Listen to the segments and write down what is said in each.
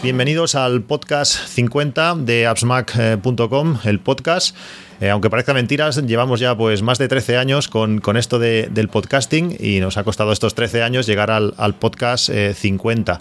bienvenidos al podcast 50 de appsmac.com, el podcast. Eh, aunque parezca mentiras, llevamos ya pues más de 13 años con, con esto de- del podcasting y nos ha costado estos 13 años llegar al, al podcast eh, 50.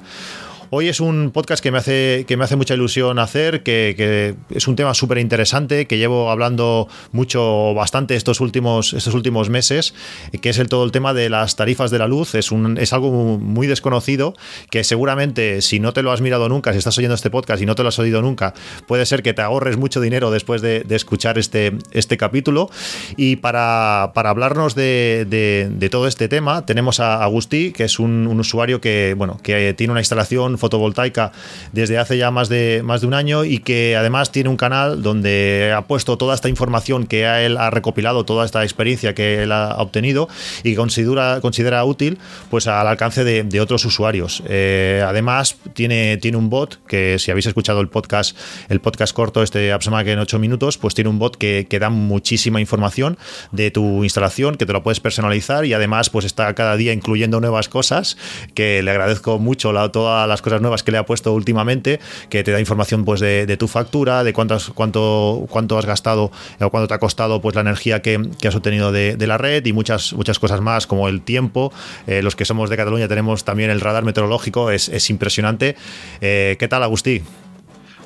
Hoy es un podcast que me hace, que me hace mucha ilusión hacer, que, es un tema súper interesante, que llevo hablando mucho, bastante estos últimos, estos últimos meses, que es el todo el tema de las tarifas de la luz. Es, un, es algo muy desconocido, que seguramente si no te lo has mirado nunca, si estás oyendo este podcast y no te lo has oído nunca, puede ser que te ahorres mucho dinero después de, escuchar este, este capítulo. Y para, para hablarnos de, de- de todo este tema, tenemos a Agustí, que es un, un usuario que, bueno, que tiene una instalación fotovoltaica desde hace ya más de, más de un año y que además tiene un canal donde ha puesto toda esta información que él ha recopilado, toda esta experiencia que él ha obtenido y que considera, considera útil pues al alcance de, de otros usuarios. Eh, además, tiene, tiene un bot que si habéis escuchado el podcast, el podcast corto, este AppsMac en 8 minutos, pues tiene un bot que, que da muchísima información de tu instalación, que te lo puedes personalizar y además pues está cada día incluyendo nuevas cosas, que le agradezco mucho la- todas las cosas nuevas que le ha puesto últimamente, que te da información pues de, de tu factura, de cuántas, cuánto, cuánto has gastado o cuánto te ha costado pues la energía que, que has obtenido de, de la red y muchas, muchas cosas más como el tiempo. Eh, los que somos de Cataluña tenemos también el radar meteorológico, es, es impresionante. Eh, ¿Qué tal, Agustí?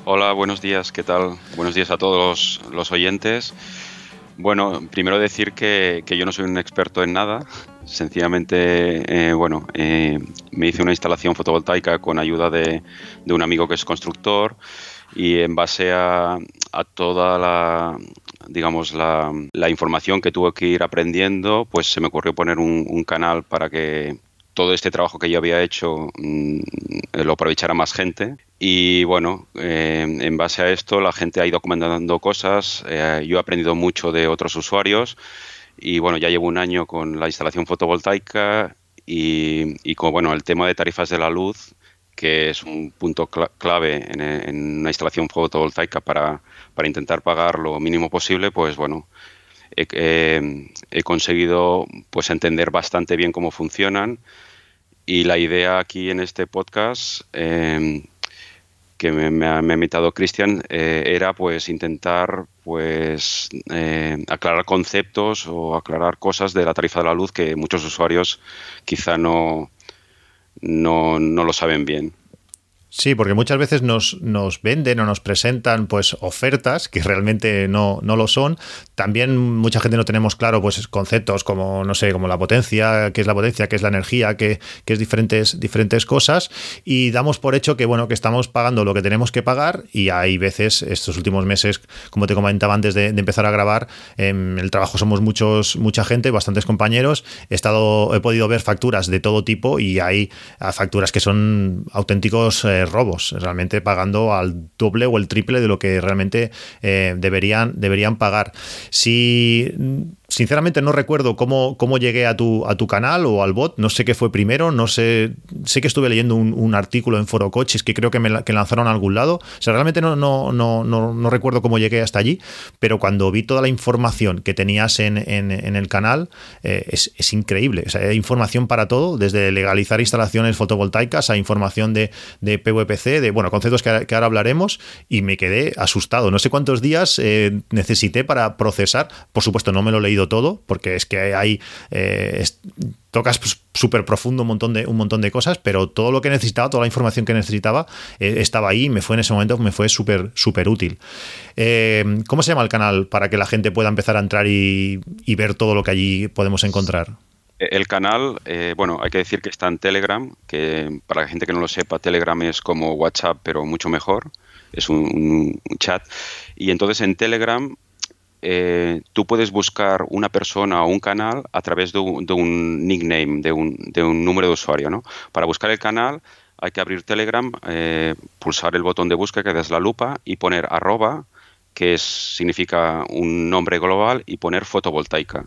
Hola, buenos días, ¿qué tal? Buenos días a todos los, los oyentes. Bueno, primero decir que, yo no soy un experto en nada, sencillamente, eh, bueno, eh, me hice una instalación fotovoltaica con ayuda de, un amigo que es constructor y en base a, toda la, digamos, la, la información que tuve que ir aprendiendo, pues se me ocurrió poner un canal para que todo este trabajo que yo había hecho mm, lo aprovechara más gente. Y bueno, eh, en base a esto la gente ha ido comentando cosas, eh, yo he aprendido mucho de otros usuarios y bueno, ya llevo un año con la instalación fotovoltaica y, con bueno, el tema de tarifas de la luz, que es un punto cla- clave en, en una instalación fotovoltaica para, para intentar pagar lo mínimo posible, pues bueno, he, he- conseguido pues entender bastante bien cómo funcionan y la idea aquí en este podcast eh, que me, ha, me invitado Cristian eh, era pues intentar pues eh, aclarar conceptos o aclarar cosas de la tarifa de la luz que muchos usuarios quizá no, no, no lo saben bien. Sí, porque muchas veces nos, nos venden o nos presentan pues ofertas que realmente no, no lo son. También mucha gente no tenemos claro pues conceptos como, no sé, como la potencia, qué es la potencia, qué es la energía, qué, qué es diferentes, diferentes cosas. Y damos por hecho que bueno, que estamos pagando lo que tenemos que pagar. Y hay veces, estos últimos meses, como te comentaba antes de, de empezar a grabar, en el trabajo somos muchos, mucha gente, bastantes compañeros. He estado, he podido ver facturas de todo tipo y hay ah, facturas que son auténticos eh, robos, realmente pagando al doble o el triple de lo que realmente eh, deberían, deberían pagar. Si sinceramente no recuerdo cómo, cómo llegué a tu, a tu canal o al bot, no sé qué fue primero, no sé, sé que estuve leyendo un, artículo en Foro Coches que creo que me que lanzaron a algún lado, o sea, realmente no, no, no, no, no recuerdo cómo llegué hasta allí, pero cuando vi toda la información que tenías en, en, el canal, eh, es, es increíble, o hay información para todo, desde legalizar instalaciones fotovoltaicas a información de, de PVPC, de, bueno, conceptos que, que ahora hablaremos, y me quedé asustado, no sé cuántos días eh, necesité para procesar, por supuesto no me lo he leído todo, porque es que hay... eh, tocas pues, súper profundo un montón de un montón de cosas, pero todo lo que necesitaba, toda la información que necesitaba eh, estaba ahí y me fue en ese momento, me fue súper súper útil. Eh, ¿Cómo se llama el canal para que la gente pueda empezar a entrar y, ver todo lo que allí podemos encontrar? El canal, bueno, hay que decir que está en Telegram, que para la gente que no lo sepa, Telegram es como WhatsApp, pero mucho mejor. Es un chat. Y entonces en Telegram eh, tú puedes buscar una persona o un canal a través de un, de un nickname, de un, de un número de usuario. ¿no? Para buscar el canal hay que abrir Telegram, eh, pulsar el botón de búsqueda que es la lupa y poner arroba que significa un nombre global, y poner fotovoltaica.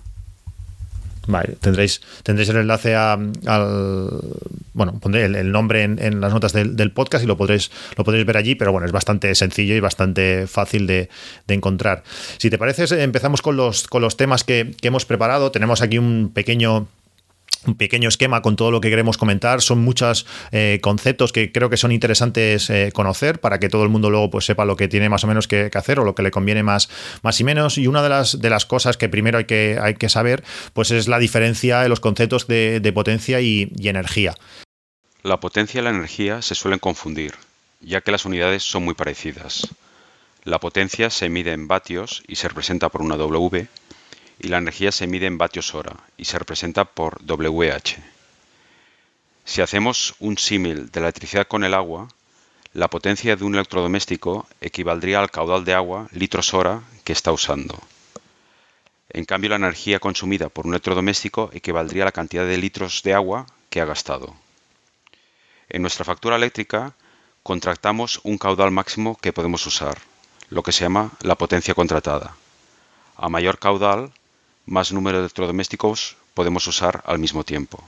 Vale, tendréis, tendréis el enlace al. Bueno, pondré el, nombre en, las notas del, podcast y lo podréis, lo podréis ver allí, pero bueno, es bastante sencillo y bastante fácil de, encontrar. Si te parece, empezamos con los, con los temas que, que hemos preparado. Tenemos aquí un pequeño un pequeño esquema con todo lo que queremos comentar. Son muchos eh, conceptos que creo que son interesantes eh, conocer para que todo el mundo luego pues, sepa lo que tiene más o menos que, hacer o lo que le conviene más, más y menos. Y una de las, de las cosas que primero hay que, hay que saber pues, es la diferencia en los conceptos de, potencia y, y energía. La potencia y la energía se suelen confundir, ya que las unidades son muy parecidas. La potencia se mide en vatios y se representa por una W, y la energía se mide en vatios hora y se representa por WH. Si hacemos un símil de la electricidad con el agua, la potencia de un electrodoméstico equivaldría al caudal de agua litros hora que está usando. En cambio, la energía consumida por un electrodoméstico equivaldría a la cantidad de litros de agua que ha gastado. En nuestra factura eléctrica contractamos un caudal máximo que podemos usar, lo que se llama la potencia contratada. A mayor caudal, más número de electrodomésticos podemos usar al mismo tiempo.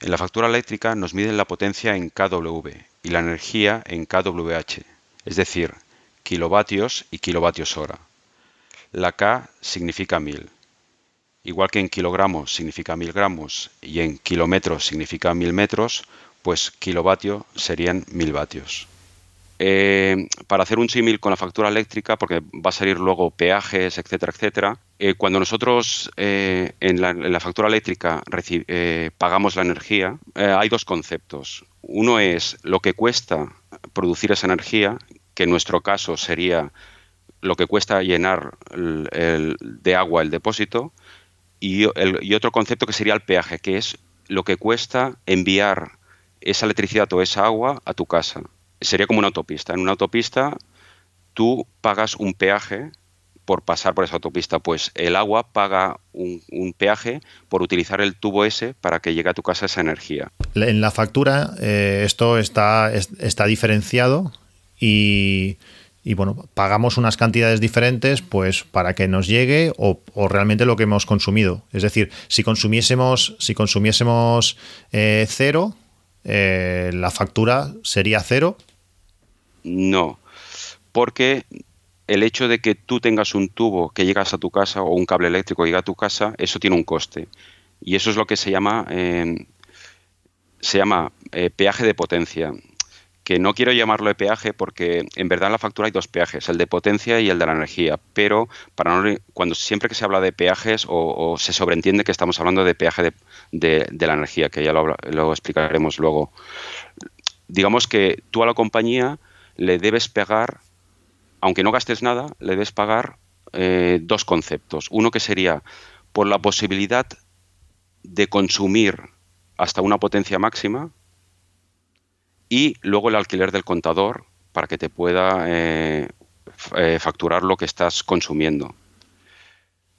En la factura eléctrica nos miden la potencia en kW y la energía en kWh, es decir, kilovatios y kilovatios hora. La K significa mil. Igual que en kilogramos significa mil gramos y en kilómetros significa mil metros, pues kilovatio serían mil vatios. Eh, para hacer un símil con la factura eléctrica, porque va a salir luego peajes, etcétera, etcétera, eh, cuando nosotros eh, en, la, factura eléctrica pagamos la energía, hay dos conceptos. Uno es lo que cuesta producir esa energía, que en nuestro caso sería lo que cuesta llenar de agua el depósito, y otro concepto que sería el peaje, que es lo que cuesta enviar esa electricidad o esa agua a tu casa sería como una autopista. En una autopista tú pagas un peaje por pasar por esa autopista. Pues el agua paga un, peaje por utilizar el tubo ese para que llegue a tu casa esa energía. En la factura eh, esto está, está diferenciado y, bueno, pagamos unas cantidades diferentes pues para que nos llegue o, realmente lo que hemos consumido. Es decir, si consumiésemos, si consumiésemos eh, cero, eh, la factura sería cero no, porque el hecho de que tú tengas un tubo que llegas a tu casa o un cable eléctrico que llega a tu casa, eso tiene un coste. Y eso es lo que se llama, eh, se llama eh, peaje de potencia. Que no quiero llamarlo de peaje porque en verdad en la factura hay dos peajes, el de potencia y el de la energía. Pero para cuando siempre que se habla de peajes o, se sobreentiende que estamos hablando de peaje de, la energía, que ya lo, lo explicaremos luego. Digamos que tú a la compañía le debes pagar, aunque no gastes nada, le debes pagar eh, dos conceptos. Uno que sería por la posibilidad de consumir hasta una potencia máxima y luego el alquiler del contador para que te pueda eh, eh, facturar lo que estás consumiendo.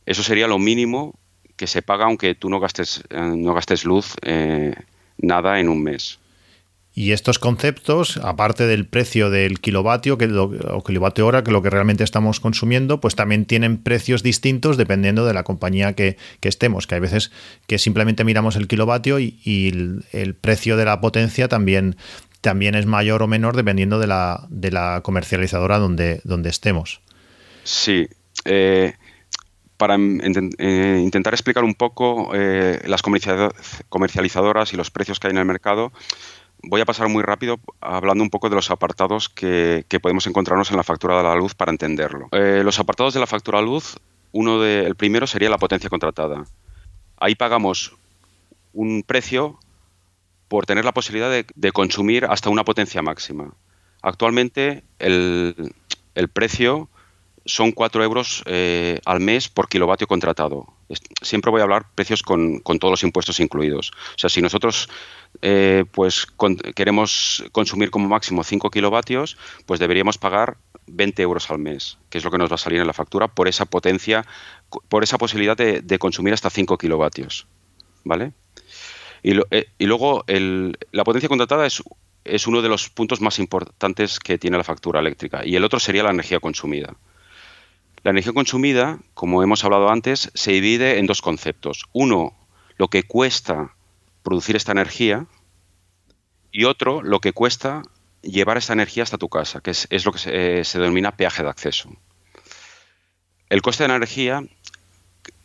Eso sería lo mínimo que se paga aunque tú no gastes, no gastes luz nada en un mes. Y estos conceptos, aparte del precio del kilovatio que o kilovatio hora, que lo que realmente estamos consumiendo, pues también tienen precios distintos dependiendo de la compañía que, estemos. Que hay veces que simplemente miramos el kilovatio y, el, precio de la potencia también, también es mayor o menor dependiendo de la, de la comercializadora donde, donde estemos. Sí. Eh, para eh, intentar explicar un poco eh, las comercializadoras y los precios que hay en el mercado, voy a pasar muy rápido hablando un poco de los apartados que, podemos encontrarnos en la factura de la luz para entenderlo. Eh, los apartados de la factura de luz, uno de, el primero sería la potencia contratada. Ahí pagamos un precio por tener la posibilidad de, consumir hasta una potencia máxima. Actualmente el, precio son 4 euros eh, al mes por kilovatio contratado. Siempre voy a hablar precios con, todos los impuestos incluidos. O sea, si nosotros eh, pues queremos consumir como máximo 5 kilovatios, pues deberíamos pagar 20 euros al mes, que es lo que nos va a salir en la factura por esa potencia, por esa posibilidad de, consumir hasta 5 kilovatios. ¿Vale? Y, eh, luego la potencia contratada es uno de los puntos más importantes que tiene la factura eléctrica y el otro sería la energía consumida. La energía consumida, como hemos hablado antes, se divide en dos conceptos. Uno, lo que cuesta producir esta energía y otro, lo que cuesta llevar esta energía hasta tu casa, que es, lo que se, denomina peaje de acceso. El coste de energía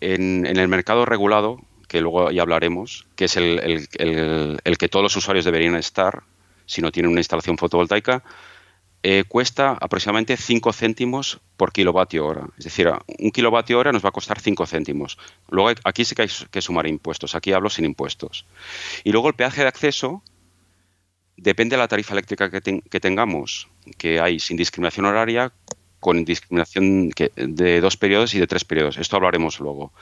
en, el mercado regulado, que luego ya hablaremos, que es el, que todos los usuarios deberían estar si no tienen una instalación fotovoltaica, eh, cuesta aproximadamente 5 céntimos por kilovatio hora. Es decir, un kilovatio hora nos va a costar 5 céntimos. Luego aquí sí que hay que sumar impuestos. Aquí hablo sin impuestos. Y luego el peaje de acceso depende de la tarifa eléctrica que, tengamos, que hay sin discriminación horaria, con discriminación de dos periodos y de tres periodos. Esto hablaremos luego.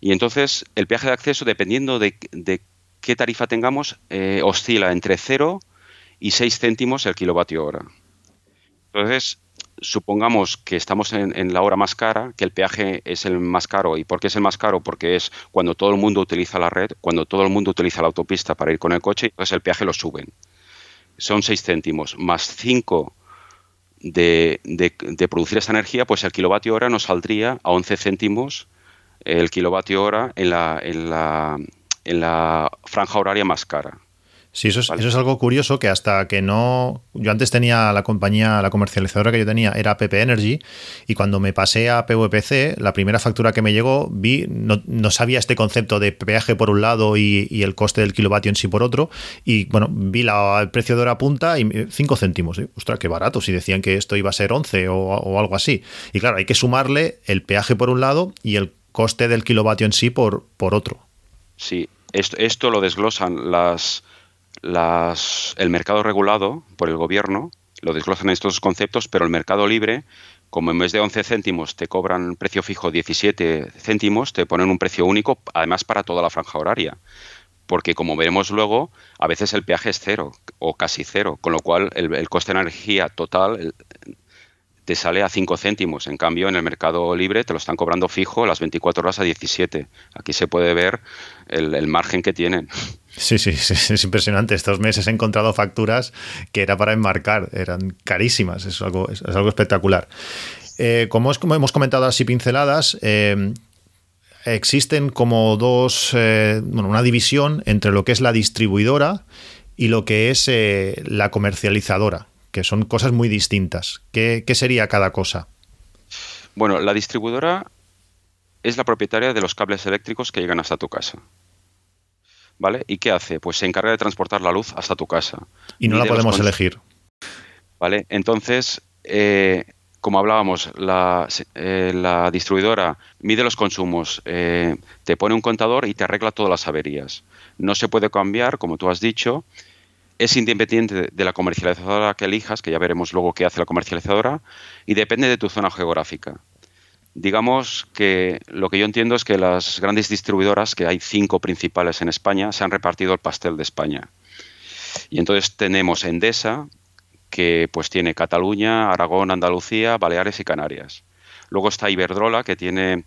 Y entonces el peaje de acceso, dependiendo de, qué tarifa tengamos, eh, oscila entre 0 y 6 céntimos el kilovatio hora. Entonces, supongamos que estamos en, la hora más cara, que el peaje es el más caro. ¿Y por qué es el más caro? Porque es cuando todo el mundo utiliza la red, cuando todo el mundo utiliza la autopista para ir con el coche, entonces el peaje lo suben. Son 6 céntimos más 5 de, producir esa energía, pues el kilovatio hora nos saldría a 11 céntimos el kilovatio hora en la, en la, en la franja horaria más cara. Sí, eso es, eso es algo curioso que hasta que no. Yo antes tenía la compañía, la comercializadora que yo tenía era PP Energy, y cuando me pasé a PVPC, la primera factura que me llegó, vi, no, sabía este concepto de peaje por un lado y, el coste del kilovatio en sí por otro, y bueno, vi la, el precio de hora punta y 5 céntimos. Ostras, qué barato, si decían que esto iba a ser 11 o, o algo así. Y claro, hay que sumarle el peaje por un lado y el coste del kilovatio en sí por, por otro. Sí, esto, esto lo desglosan las las, el mercado regulado por el gobierno, lo desglosan estos conceptos, pero el mercado libre, como en vez de 11 céntimos te cobran precio fijo 17 céntimos, te ponen un precio único, además para toda la franja horaria. Porque como veremos luego, a veces el peaje es cero o casi cero, con lo cual el, coste de energía total te sale a 5 céntimos. En cambio, en el mercado libre te lo están cobrando fijo las 24 horas a 17. Aquí se puede ver el margen que tienen. Sí, sí, es impresionante. Estos meses he encontrado facturas que era para enmarcar, eran carísimas, es algo, es, algo espectacular. Eh, como, es, hemos comentado así pinceladas, eh, existen como dos, eh, bueno, una división entre lo que es la distribuidora y lo que es la comercializadora, que son cosas muy distintas. ¿Qué, ¿Qué sería cada cosa? Bueno, la distribuidora es la propietaria de los cables eléctricos que llegan hasta tu casa. ¿Vale? ¿Y qué hace? Pues se encarga de transportar la luz hasta tu casa. Y no la podemos elegir. ¿Vale? Entonces, eh, como hablábamos, la, eh, la, distribuidora mide los consumos, eh, te pone un contador y te arregla todas las averías. No se puede cambiar, como tú has dicho, es independiente de la comercializadora que elijas, que ya veremos luego qué hace la comercializadora, y depende de tu zona geográfica digamos que lo que yo entiendo es que las grandes distribuidoras, que hay cinco principales en España, se han repartido el pastel de España. Y entonces tenemos Endesa, que pues tiene Cataluña, Aragón, Andalucía, Baleares y Canarias. Luego está Iberdrola, que tiene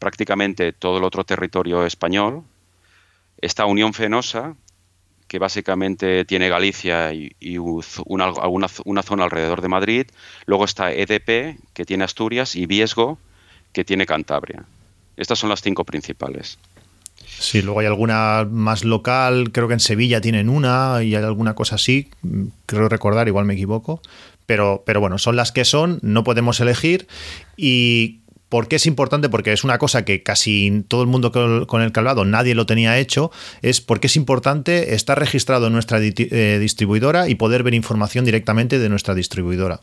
prácticamente todo el otro territorio español. Está Unión Fenosa, que básicamente tiene Galicia y, una, una, zona alrededor de Madrid. Luego está EDP, que tiene Asturias, y Viesgo, que tiene Cantabria. Estas son las cinco principales. Sí, luego hay alguna más local, creo que en Sevilla tienen una y hay alguna cosa así, creo recordar, igual me equivoco, pero, pero bueno, son las que son, no podemos elegir y ¿Por qué es importante? Porque es una cosa que casi todo el mundo con el hablado, nadie lo tenía hecho, es porque es importante estar registrado en nuestra eh, distribuidora y poder ver información directamente de nuestra distribuidora.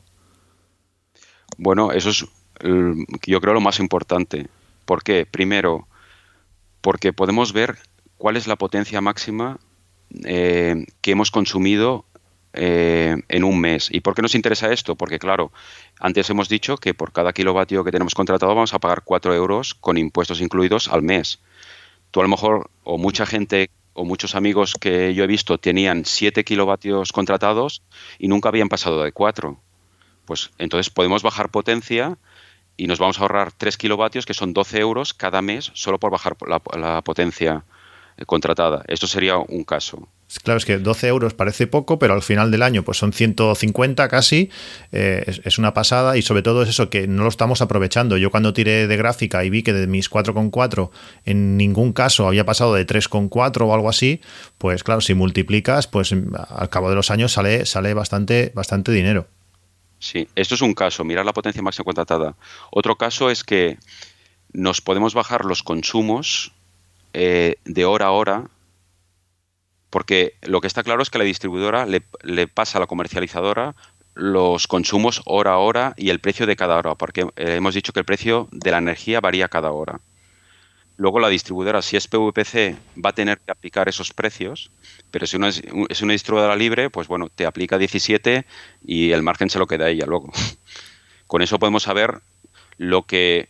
Bueno, eso es yo creo lo más importante. ¿Por qué? Primero, porque podemos ver cuál es la potencia máxima eh, que hemos consumido eh, en un mes. ¿Y por qué nos interesa esto? Porque, claro, antes hemos dicho que por cada kilovatio que tenemos contratado vamos a pagar 4 euros con impuestos incluidos al mes. Tú a lo mejor, o mucha gente o muchos amigos que yo he visto tenían 7 kilovatios contratados y nunca habían pasado de 4. Pues entonces podemos bajar potencia y nos vamos a ahorrar 3 kilovatios, que son 12 euros cada mes, solo por bajar la, potencia eh, contratada. Esto sería un caso. Claro, es que 12 euros parece poco, pero al final del año pues son 150 casi. Eh, es, una pasada y sobre todo es eso, que no lo estamos aprovechando. Yo cuando tiré de gráfica y vi que de mis 4,4 en ningún caso había pasado de 3,4 o algo así, pues claro, si multiplicas, pues al cabo de los años sale, sale bastante, bastante dinero. Sí, esto es un caso, mirar la potencia máxima contratada. Otro caso es que nos podemos bajar los consumos eh, de hora a hora porque lo que está claro es que la distribuidora le, pasa a la comercializadora los consumos hora a hora y el precio de cada hora, porque eh, hemos dicho que el precio de la energía varía cada hora. Luego la distribuidora, si es PVPC, va a tener que aplicar esos precios, pero si es, es una distribuidora libre, pues bueno, te aplica 17 y el margen se lo queda ella luego. Con eso podemos saber lo que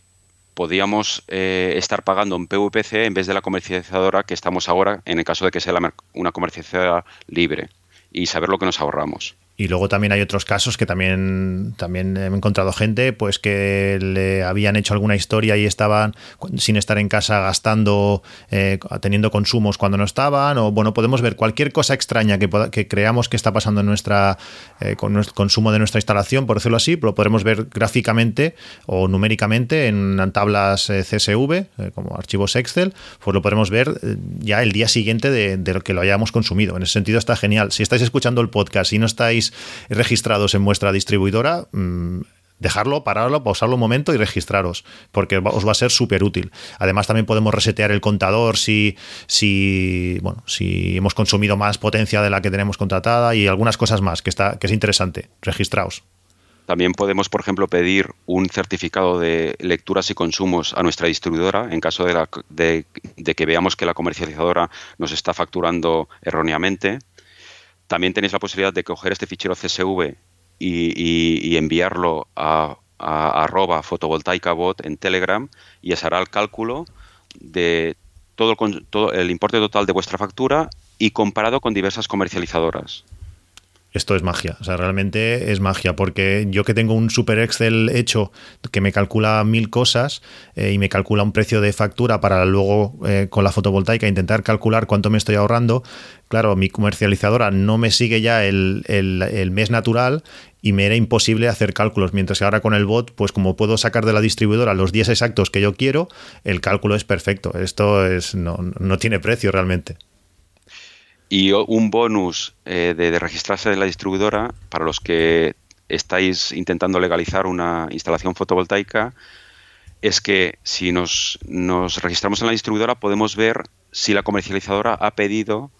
podíamos eh, estar pagando en PVPC en vez de la comercializadora que estamos ahora en el caso de que sea una comercializadora libre y saber lo que nos ahorramos. Y luego también hay otros casos que también, también he encontrado gente pues que le habían hecho alguna historia y estaban sin estar en casa gastando, eh, teniendo consumos cuando no estaban. O bueno, podemos ver cualquier cosa extraña que, que creamos que está pasando en nuestra eh, con nuestro consumo de nuestra instalación, por decirlo así, lo podremos ver gráficamente o numéricamente en tablas eh, CSV, como archivos Excel, pues lo podremos ver ya el día siguiente de, de que lo hayamos consumido. En ese sentido está genial. Si estáis escuchando el podcast y no estáis registrados en vuestra distribuidora, mm, dejarlo, pararlo, pausarlo un momento y registraros, porque os va a ser súper útil. Además, también podemos resetear el contador si, si, bueno, si hemos consumido más potencia de la que tenemos contratada y algunas cosas más, que, está, que es interesante. Registraos. También podemos, por ejemplo, pedir un certificado de lecturas y consumos a nuestra distribuidora en caso de, de que veamos que la comercializadora nos está facturando erróneamente también tenéis la posibilidad de coger este fichero CSV y, enviarlo a, arroba fotovoltaicabot en Telegram y os hará el cálculo de todo todo el importe total de vuestra factura y comparado con diversas comercializadoras. Esto es magia, o sea, realmente es magia, porque yo que tengo un super Excel hecho que me calcula mil cosas eh, y me calcula un precio de factura para luego eh, con la fotovoltaica intentar calcular cuánto me estoy ahorrando, claro, mi comercializadora no me sigue ya el, el mes natual y me era imposible hacer cálculos, mientras que ahora con el bot, pues como puedo sacar de la distribuidora los días exactos que yo quiero, el cálculo es perfecto, esto es no, no tiene precio realmente. Y un bonus eh, de, registrarse en la distribuidora para los que estáis intentando legalizar una instalación fotovoltaica es que si nos, registramos en la distribuidora podemos ver si la comercializadora ha pedido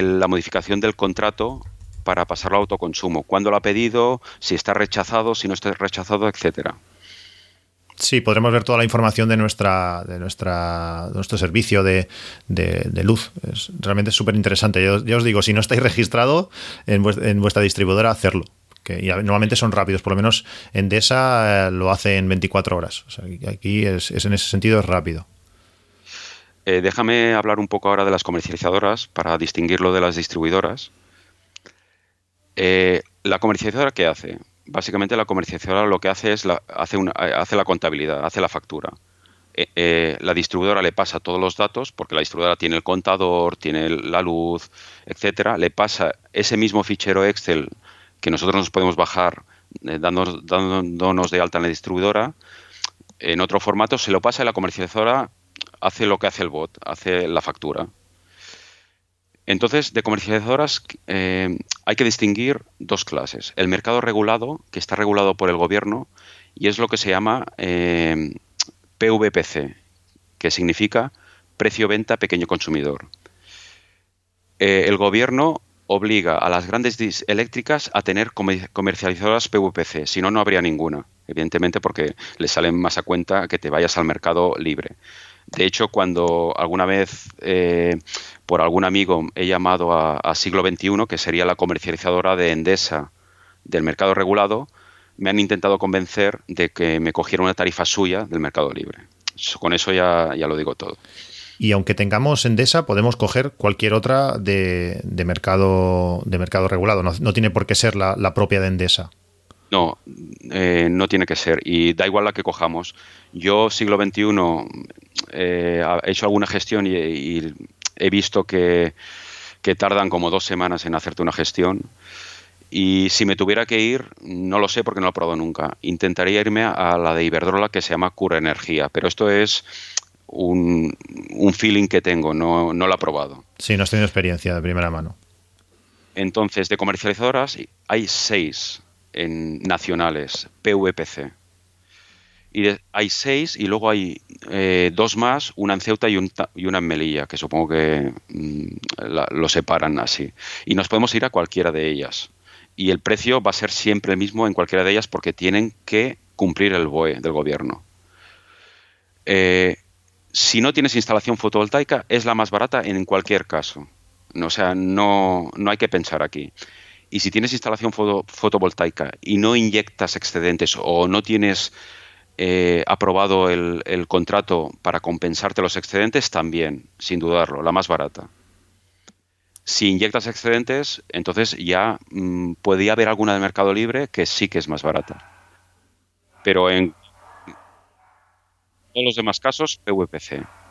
la modificación del contrato para pasarlo a autoconsumo, cuándo lo ha pedido, si está rechazado, si no está rechazado, etcétera. Sí, podremos ver toda la información de nuestra, de nuestra, nuestro servicio de, luz. Es realmente súper interesante. Yo, os digo, si no estáis registrado en, vuestra distribuidora, hacerlo. Que normalmente son rápidos, por lo menos Endesa eh, lo hace en 24 horas. O sea, aquí es, en ese sentido es rápido. Eh, déjame hablar un poco ahora de las comercializadoras para distinguirlo de las distribuidoras. Eh, la comercializadora, ¿qué hace? básicamente la comercializadora lo que hace es la, hace, una, hace la contabilidad, hace la factura. Eh, eh, la distribuidora le pasa todos los datos, porque la distribuidora tiene el contador, tiene la luz, etcétera, le pasa ese mismo fichero Excel que nosotros nos podemos bajar eh, dándonos, de alta en la distribuidora, en otro formato se lo pasa y la comercializadora hace lo que hace el bot, hace la factura. Entonces, de comercializadoras eh, hay que distinguir dos clases. El mercado regulado, que está regulado por el gobierno, y es lo que se llama eh, PVPC, que significa precio-venta pequeño consumidor. Eh, el gobierno obliga a las grandes eléctricas a tener comercializadoras PVPC, si no, no habría ninguna, evidentemente porque le salen más a cuenta que te vayas al mercado libre. De hecho, cuando alguna vez eh, por algún amigo he llamado a, Siglo XXI, que sería la comercializadora de Endesa del mercado regulado, me han intentado convencer de que me cogiera una tarifa suya del mercado libre. Con eso ya, ya lo digo todo. Y aunque tengamos Endesa, podemos coger cualquier otra de, mercado, de mercado regulado. No, tiene por qué ser la propia de Endesa. No, eh, no tiene que ser. Y da igual la que cojamos. Yo, siglo XXI, eh, he hecho alguna gestión y, he visto que, que tardan como dos semanas en hacerte una gestión. Y si me tuviera que ir, no lo sé porque no lo he probado nunca. Intentaría irme a la de Iberdrola que se llama Cura Energía, pero esto es un, feeling que tengo, no, no lo he probado. Sí, no has tenido experiencia de primera mano. Entonces, de comercializadoras hay seis en nacionales, PVPC. Y hay seis y luego hay eh, dos más, una en Ceuta y, una en Melilla, que supongo que mm, lo separan así. Y nos podemos ir a cualquiera de ellas. Y el precio va a ser siempre el mismo en cualquiera de ellas porque tienen que cumplir el BOE del gobierno. Eh, si no tienes instalación fotovoltaica, es la más barata en cualquier caso. O sea, no, no hay que pensar aquí. Y si tienes instalación fotovoltaica y no inyectas excedentes o no tienes eh, aprobado el, contrato para compensarte los excedentes, también, sin dudarlo, la más barata. Si inyectas excedentes, entonces ya mm, podría haber alguna de mercado libre que sí que es más barata. Pero en todos los demás casos, PVPC.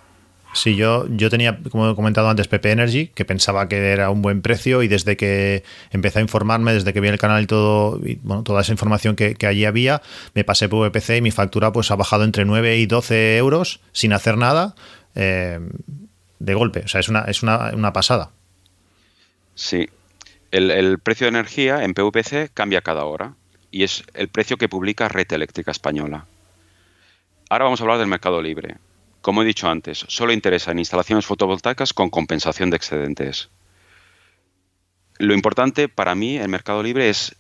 Sí, yo, yo tenía, como he comentado antes, PP Energy, que pensaba que era un buen precio y desde que empecé a informarme, desde que vi el canal y todo, bueno, toda esa información que, allí había, me pasé VPC y mi factura pues ha bajado entre 9 y 12 euros sin hacer nada eh, de golpe. O sea, es una, es una, pasada. Sí. El, el precio de energía en PVPC cambia cada hora y es el precio que publica Red Eléctrica Española. Ahora vamos a hablar del mercado libre. Como he dicho antes, solo interesa en instalaciones fotovoltaicas con compensación de excedentes. Lo importante para mí en Mercado Libre es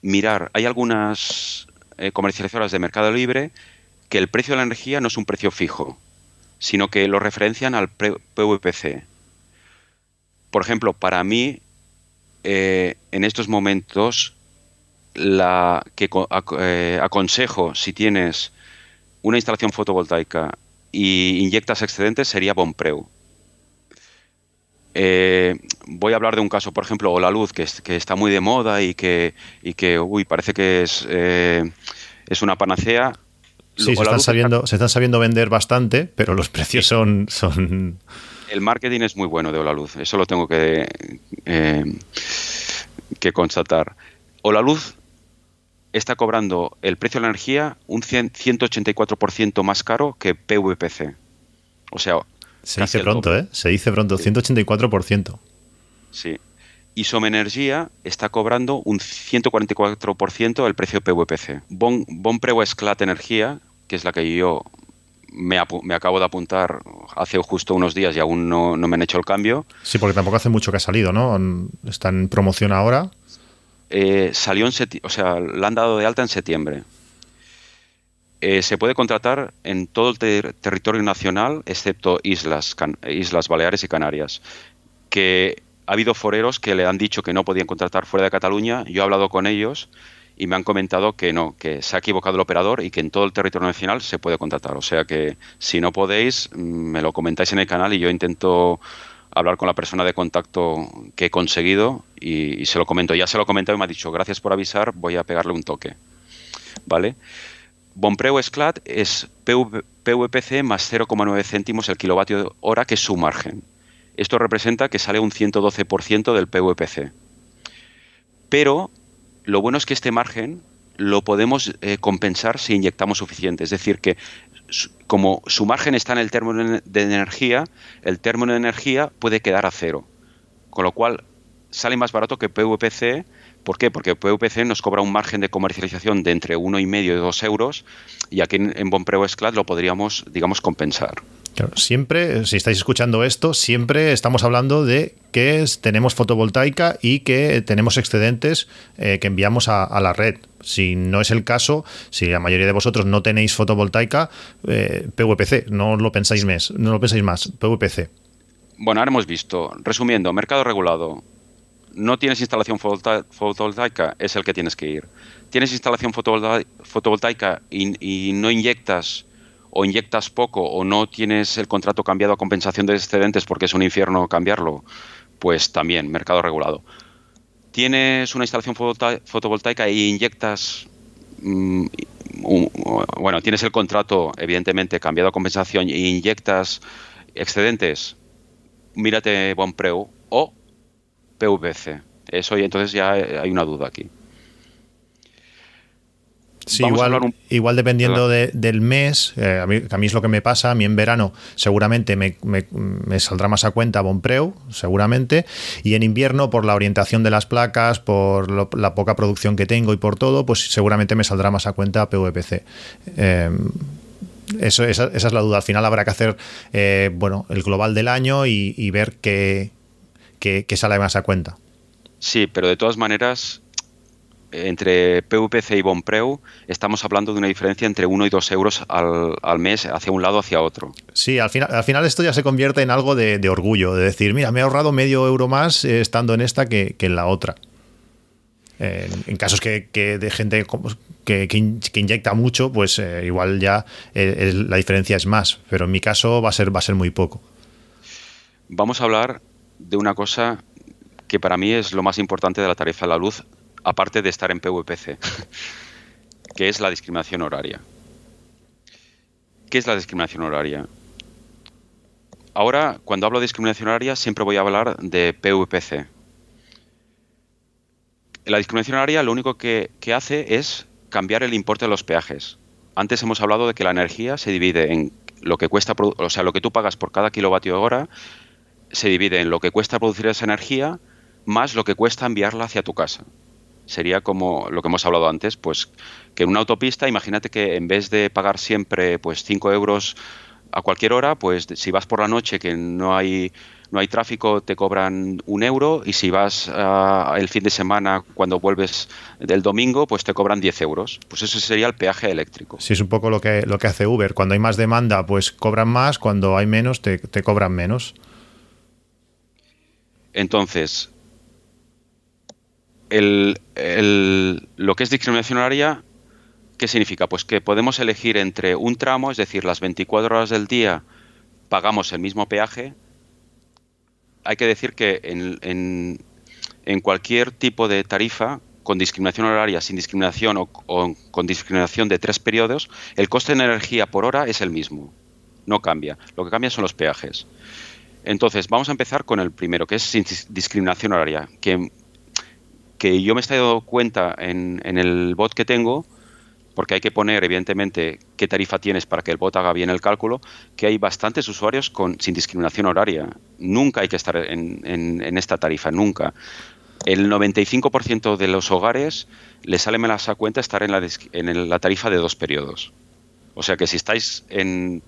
mirar, hay algunas eh, comercializadoras de Mercado Libre que el precio de la energía no es un precio fijo, sino que lo referencian al PVPC. Por ejemplo, para mí, eh, en estos momentos, la que eh, aconsejo si tienes una instalación fotovoltaica y inyectas excedentes sería Bonpreu. Eh, voy a hablar de un caso, por ejemplo, o la luz, que, que está muy de moda y que, y que uy, parece que es, eh, es una panacea. Sí, se están, sabiendo, se están sabiendo vender bastante, pero los precios son, son... El marketing es muy bueno de Olaluz, eso lo tengo que, eh, que constatar. Olaluz está cobrando el precio de la energía un 184% más caro que PVPC. O sea, se dice pronto, ¿eh? Se dice pronto, 184%. Sí. Y Energía está cobrando un 144% del precio PVPC. Bon, Bonpreu Esclat Energía, que es la que yo me, acabo de apuntar hace justo unos días y aún no, no, me han hecho el cambio. Sí, porque tampoco hace mucho que ha salido, ¿no? Está en promoción ahora. Eh, salió en o sea, la han dado de alta en septiembre. Eh, se puede contratar en todo el territorio nacional, excepto islas, islas Baleares y Canarias. Que ha habido foreros que le han dicho que no podían contratar fuera de Cataluña. Yo he hablado con ellos y me han comentado que no, que se ha equivocado el operador y que en todo el territorio nacional se puede contratar. O sea que si no podéis, mm, me lo comentáis en el canal y yo intento hablar con la persona de contacto que he conseguido y, se lo comento. Ya se lo he comentado y me ha dicho, gracias por avisar, voy a pegarle un toque. ¿Vale? Bonpreu Esclat es PVPC más 0,9 céntimos el kilovatio hora, que es su margen. Esto representa que sale un 112% del PVPC. Pero lo bueno es que este margen lo podemos eh, compensar si inyectamos suficiente. Es decir, que como su margen está en el término de energía, el término de energía puede quedar a cero. Con lo cual sale más barato que PVPC. ¿Por qué? Porque PVPC nos cobra un margen de comercialización de entre 1,5 y 2 euros y aquí en, en Bonpreu Esclat lo podríamos, digamos, compensar siempre, si estáis escuchando esto, siempre estamos hablando de que tenemos fotovoltaica y que tenemos excedentes eh, que enviamos a, la red. Si no es el caso, si la mayoría de vosotros no tenéis fotovoltaica, eh, PVPC, no lo pensáis más, no lo pensáis más, PVPC. Bueno, ahora hemos visto, resumiendo, mercado regulado. No tienes instalación fotovoltaica, es el que tienes que ir. Tienes instalación fotovoltaica y no inyectas o inyectas poco o no tienes el contrato cambiado a compensación de excedentes porque es un infierno cambiarlo, pues también mercado regulado. Tienes una instalación fotovoltaica e inyectas mm, bueno, tienes el contrato evidentemente cambiado a compensación e inyectas excedentes, mírate Bonpreu o PVC. Eso y entonces ya hay una duda aquí. Sí, igual, igual dependiendo del mes, eh, a, mí, es lo que me pasa, a mí en verano seguramente me, saldrá más a cuenta Bonpreu, seguramente, y en invierno por la orientación de las placas, por la poca producción que tengo y por todo, pues seguramente me saldrá más a cuenta PVPC. Em, eso, esa, es la duda. Al final habrá que hacer eh, bueno, el global del año y, ver qué, qué sale más a cuenta. Sí, pero de todas maneras, entre PVPC y Bonpreu estamos hablando de una diferencia entre 1 y 2 euros al, mes hacia un lado hacia otro. Sí, al final, al final esto ya se convierte en algo de, orgullo, de decir, mira, me he ahorrado medio euro más eh, estando en esta que, en la otra. en casos que, de gente que, que, inyecta mucho, pues eh, igual ya eh, la diferencia es más, pero en mi caso va a ser, va a ser muy poco. Vamos a hablar de una cosa que para mí es lo más importante de la tarifa de la luz aparte de estar en PVPC, que es la discriminación horaria. ¿Qué es la discriminación horaria? Ahora, cuando hablo de discriminación horaria, siempre voy a hablar de PVPC. La discriminación horaria lo único que, hace es cambiar el importe de los peajes. Antes hemos hablado de que la energía se divide en lo que cuesta, o sea, lo que tú pagas por cada kilovatio hora, se divide en lo que cuesta producir esa energía más lo que cuesta enviarla hacia tu casa sería como lo que hemos hablado antes, pues que en una autopista, imagínate que en vez de pagar siempre pues 5 euros a cualquier hora, pues si vas por la noche que no hay no hay tráfico te cobran un euro y si vas uh, el fin de semana cuando vuelves del domingo pues te cobran 10 euros. Pues eso sería el peaje eléctrico. Sí, es un poco lo que, lo que hace Uber. Cuando hay más demanda pues cobran más, cuando hay menos te, te cobran menos. Entonces, el, lo que es discriminación horaria, ¿qué significa? Pues que podemos elegir entre un tramo, es decir, las 24 horas del día pagamos el mismo peaje. Hay que decir que en, cualquier tipo de tarifa, con discriminación horaria, sin discriminación o, con discriminación de tres periodos, el coste de energía por hora es el mismo. No cambia. Lo que cambia son los peajes. Entonces, vamos a empezar con el primero, que es sin discriminación horaria, que que yo me he dando cuenta en, el bot que tengo, porque hay que poner, evidentemente, qué tarifa tienes para que el bot haga bien el cálculo, que hay bastantes usuarios con, sin discriminación horaria. Nunca hay que estar en, esta tarifa, nunca. El 95% de los hogares les sale más a cuenta estar en la, en la tarifa de dos periodos. O sea que si estáis en,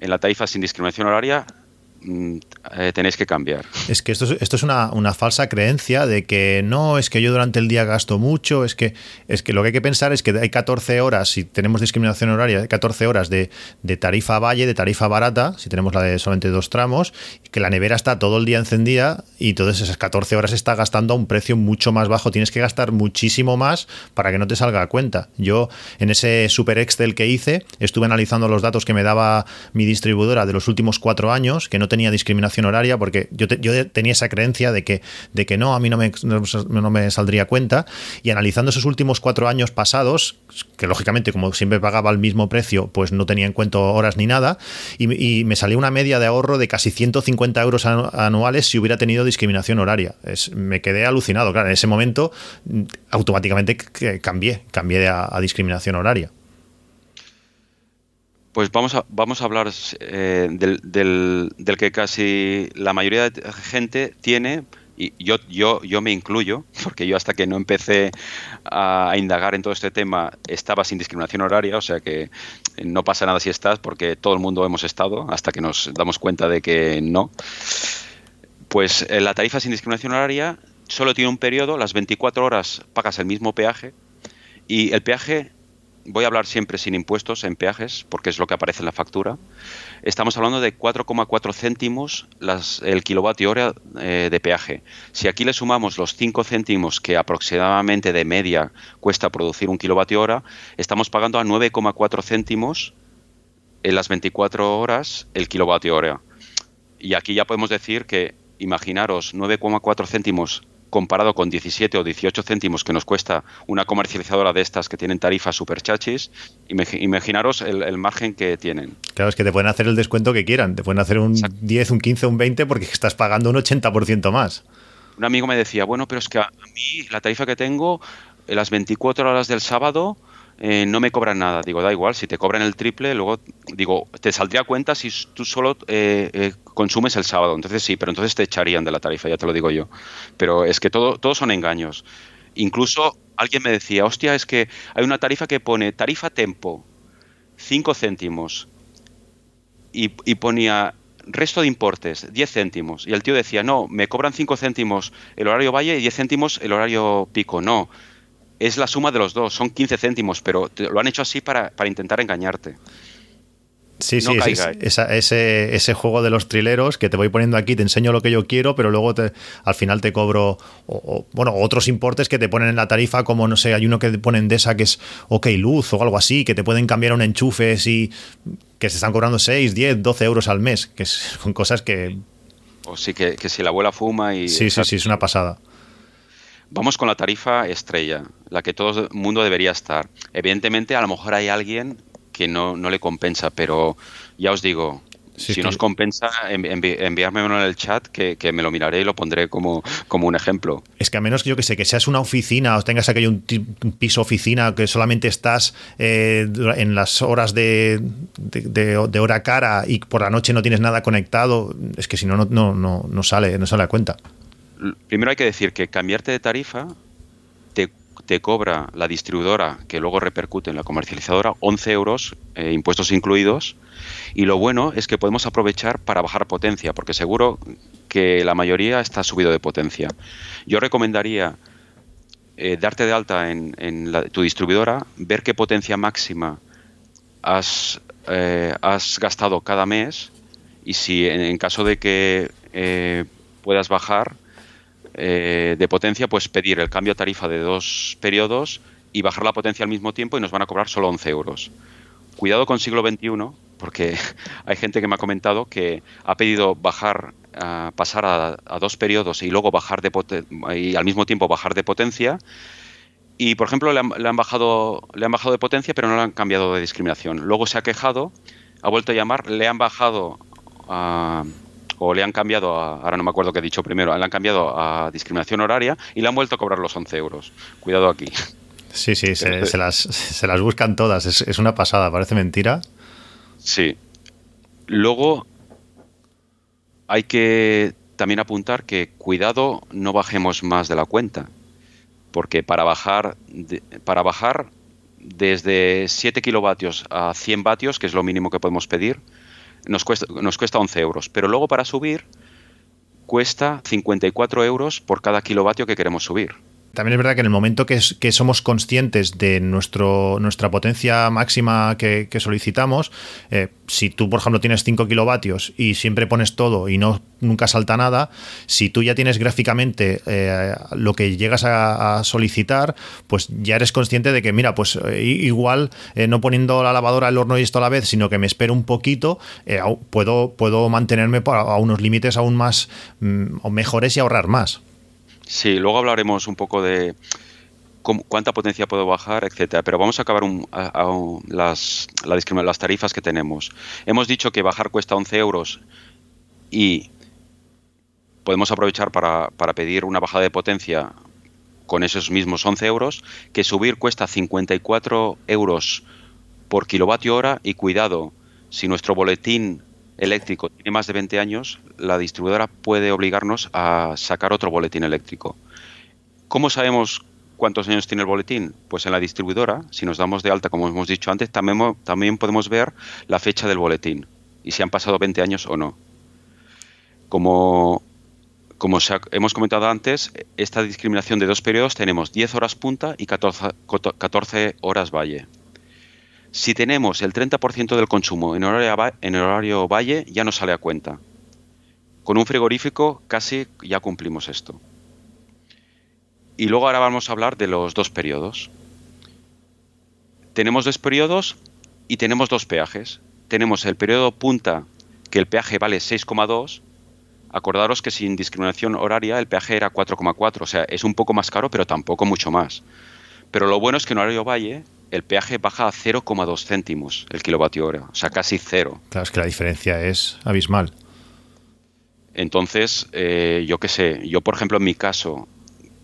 en la tarifa sin discriminación horaria, eh, tenéis que cambiar. Es que esto es, una, falsa creencia de que no, es que yo durante el día gasto mucho, es que, es que lo que hay que pensar es que hay 14 horas, si tenemos discriminación horaria, hay 14 horas de, tarifa valle, de tarifa barata, si tenemos la de solamente dos tramos, que la nevera está todo el día encendida y todas esas 14 horas está gastando a un precio mucho más bajo, tienes que gastar muchísimo más para que no te salga a cuenta. Yo en ese super Excel que hice estuve analizando los datos que me daba mi distribuidora de los últimos cuatro años, que no tenía discriminación horaria porque yo, yo tenía esa creencia de que, de que no, a mí no me, no, me saldría cuenta. Y analizando esos últimos cuatro años pasados, que lógicamente como siempre pagaba el mismo precio, pues no tenía en cuenta horas ni nada, y, me salió una media de ahorro de casi 150 euros anuales si hubiera tenido discriminación horaria. Es, me quedé alucinado, claro, en ese momento automáticamente cambié, cambié a discriminación horaria. Pues vamos a, vamos a hablar eh, del, del, que casi la mayoría de gente tiene, y yo, yo, yo me incluyo, porque yo hasta que no empecé a, indagar en todo este tema estaba sin discriminación horaria, o sea que no pasa nada si estás, porque todo el mundo hemos estado hasta que nos damos cuenta de que no. Pues eh, la tarifa sin discriminación horaria solo tiene un periodo, las 24 horas pagas el mismo peaje y el peaje voy a hablar siempre sin impuestos en peajes, porque es lo que aparece en la factura. Estamos hablando de 4,4 céntimos el kilovatio hora eh, de peaje. Si aquí le sumamos los 5 céntimos que aproximadamente de media cuesta producir un kilovatio hora, estamos pagando a 9,4 céntimos en las 24 horas el kilovatio hora. Y aquí ya podemos decir que, imaginaros, 9,4 céntimos comparado con 17 o 18 céntimos que nos cuesta una comercializadora de estas que tienen tarifas super chachis, imaginaros el, margen que tienen. Claro, es que te pueden hacer el descuento que quieran, te pueden hacer un 10, un 15, un 20 porque estás pagando un 80% más. un amigo me decía, bueno, pero es que a mí la tarifa que tengo, en las 24 horas del sábado, eh, no me cobran nada. Digo, da igual, si te cobran el triple, luego, digo, te saldría cuenta si tú solo eh, eh, consumes el sábado. Entonces sí, pero entonces te echarían de la tarifa, ya te lo digo yo. Pero es que todo, todos son engaños. Incluso alguien me decía, hostia, es que hay una tarifa que pone tarifa tempo, 5 céntimos. Y, y ponía resto de importes, 10 céntimos. Y el tío decía, no, me cobran 5 céntimos el horario valle y 10 céntimos el horario pico. No, es la suma de los dos, son 15 céntimos, pero lo han hecho así para, intentar engañarte. Sí, sí, ese, ese, juego de los trileros que te voy poniendo aquí, te enseño lo que yo quiero, pero luego te, al final te cobro, bueno, otros importes que te ponen en la tarifa, como no sé, hay uno que te ponen de esa que es OK Luz o algo así, que te pueden cambiar un enchufe y que se están cobrando 6, 10, 12 euros al mes, que son cosas que... O sí, que, que si la abuela fuma y... Sí, sí, sí, es una pasada. Vamos con la tarifa estrella, la que todo el mundo debería estar. Evidentemente, a lo mejor hay alguien que no, le compensa, pero ya os digo, si nos compensa, enviármelo en el chat que, me lo miraré y lo pondré como, como un ejemplo. Es que a menos que yo que sé, que seas una oficina o tengas aquello un, piso oficina que solamente estás eh, en las horas de, de, hora cara y por la noche no tienes nada conectado, es que si no, no, no, no sale, no sale a cuenta primero hay que decir que cambiarte de tarifa te, cobra la distribuidora, que luego repercute en la comercializadora, 11 euros, eh, impuestos incluidos. Y lo bueno es que podemos aprovechar para bajar potencia, porque seguro que la mayoría está subido de potencia. Yo recomendaría eh, darte de alta en, tu distribuidora, ver qué potencia máxima has, eh, has gastado cada mes y si en caso de que puedas bajar, eh, de potencia, pues pedir el cambio de tarifa de dos periodos y bajar la potencia al mismo tiempo y nos van a cobrar solo 11 euros. Cuidado con siglo XXI, porque hay gente que me ha comentado que ha pedido bajar, pasar a, dos periodos y luego bajar de y al mismo tiempo bajar de potencia. Y por ejemplo le han, bajado, le han bajado de potencia, pero no le han cambiado de discriminación. Luego se ha quejado, ha vuelto a llamar, le han bajado a o le han cambiado, a, ahora no me acuerdo qué he dicho primero, le han cambiado a discriminación horaria y le han vuelto a cobrar los 11 euros. Cuidado aquí. Sí, sí, se, las, buscan todas, es, una pasada, parece mentira. Sí. Luego hay que también apuntar que cuidado no bajemos más de la cuenta, porque para bajar, para bajar desde 7 kilovatios a 100 vatios, que es lo mínimo que podemos pedir, nos cuesta, nos cuesta 11 euros. Pero luego para subir cuesta 54 euros por cada kilovatio que queremos subir. También es verdad que en el momento que, somos conscientes de nuestro, nuestra potencia máxima que, solicitamos, eh, si tú, por ejemplo, tienes 5 kilovatios y siempre pones todo y no nunca salta nada, si tú ya tienes gráficamente eh, lo que llegas a, solicitar, pues ya eres consciente de que, mira, pues eh, igual no poniendo la lavadora, el horno y esto a la vez, sino que me espero un poquito, puedo, puedo mantenerme a, unos límites aún más mm, o mejores y ahorrar más. Sí, luego hablaremos un poco de cuánta potencia puedo bajar, etcétera. Pero vamos a acabar las, las tarifas que tenemos. Hemos dicho que bajar cuesta 11 euros y podemos aprovechar para, para pedir una bajada de potencia con esos mismos 11 euros, que subir cuesta 54 euros por kilovatio hora y cuidado, si nuestro boletín eléctrico tiene más de 20 años, la distribuidora puede obligarnos a sacar otro boletín eléctrico. ¿Cómo sabemos cuántos años tiene el boletín? Pues en la distribuidora, si nos damos de alta, como hemos dicho antes, también, podemos ver la fecha del boletín y si han pasado 20 años o no. Como, como hemos comentado antes, esta discriminación de dos periodos tenemos 10 horas punta y 14, 14 horas valle. Si tenemos el 30% del consumo en horario, valle, ya nos sale a cuenta. Con un frigorífico casi ya cumplimos esto. Y luego ahora vamos a hablar de los dos periodos. Tenemos dos periodos y tenemos dos peajes. Tenemos el periodo punta, que el peaje vale 6,2. Acordaros que sin discriminación horaria el peaje era 4,4. O sea, es un poco más caro, pero tampoco mucho más. Pero lo bueno es que en horario valle el peaje baja a 0,2 céntimos el kilovatio hora, o sea, casi cero. Claro, es que la diferencia es abismal. Entonces, eh, yo qué sé, yo por ejemplo en mi caso,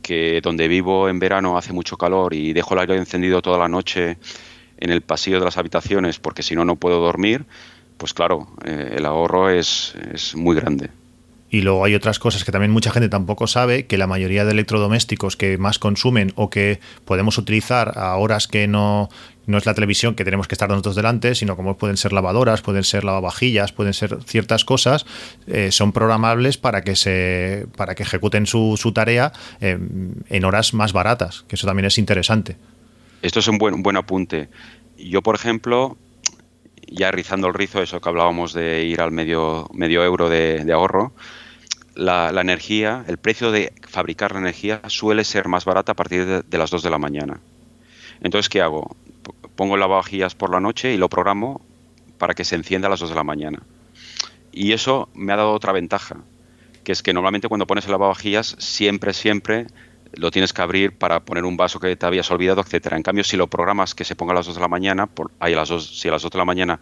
que donde vivo en verano hace mucho calor y dejo el aire encendido toda la noche en el pasillo de las habitaciones porque si no no puedo dormir, pues claro, eh, el ahorro es, es muy grande. Y luego hay otras cosas que también mucha gente tampoco sabe, que la mayoría de electrodomésticos que más consumen o que podemos utilizar a horas que no, no es la televisión que tenemos que estar nosotros delante, sino como pueden ser lavadoras, pueden ser lavavajillas, pueden ser ciertas cosas, eh, son programables para que se para que ejecuten su, su tarea eh, en horas más baratas, que eso también es interesante. Esto es un buen, buen apunte. Yo, por ejemplo, ya rizando el rizo, eso que hablábamos de ir al medio, medio euro de, ahorro, la, energía, el precio de fabricar la energía suele ser más barata a partir de, las 2 de la mañana. Entonces, ¿qué hago? Pongo lavavajillas por la noche y lo programo para que se encienda a las 2 de la mañana. Y eso me ha dado otra ventaja, que es que normalmente cuando pones el lavavajillas siempre, siempre lo tienes que abrir para poner un vaso que te habías olvidado, etcétera. En cambio, si lo programas que se ponga a las 2 de la mañana, por, a las 2, si a las 2 de la mañana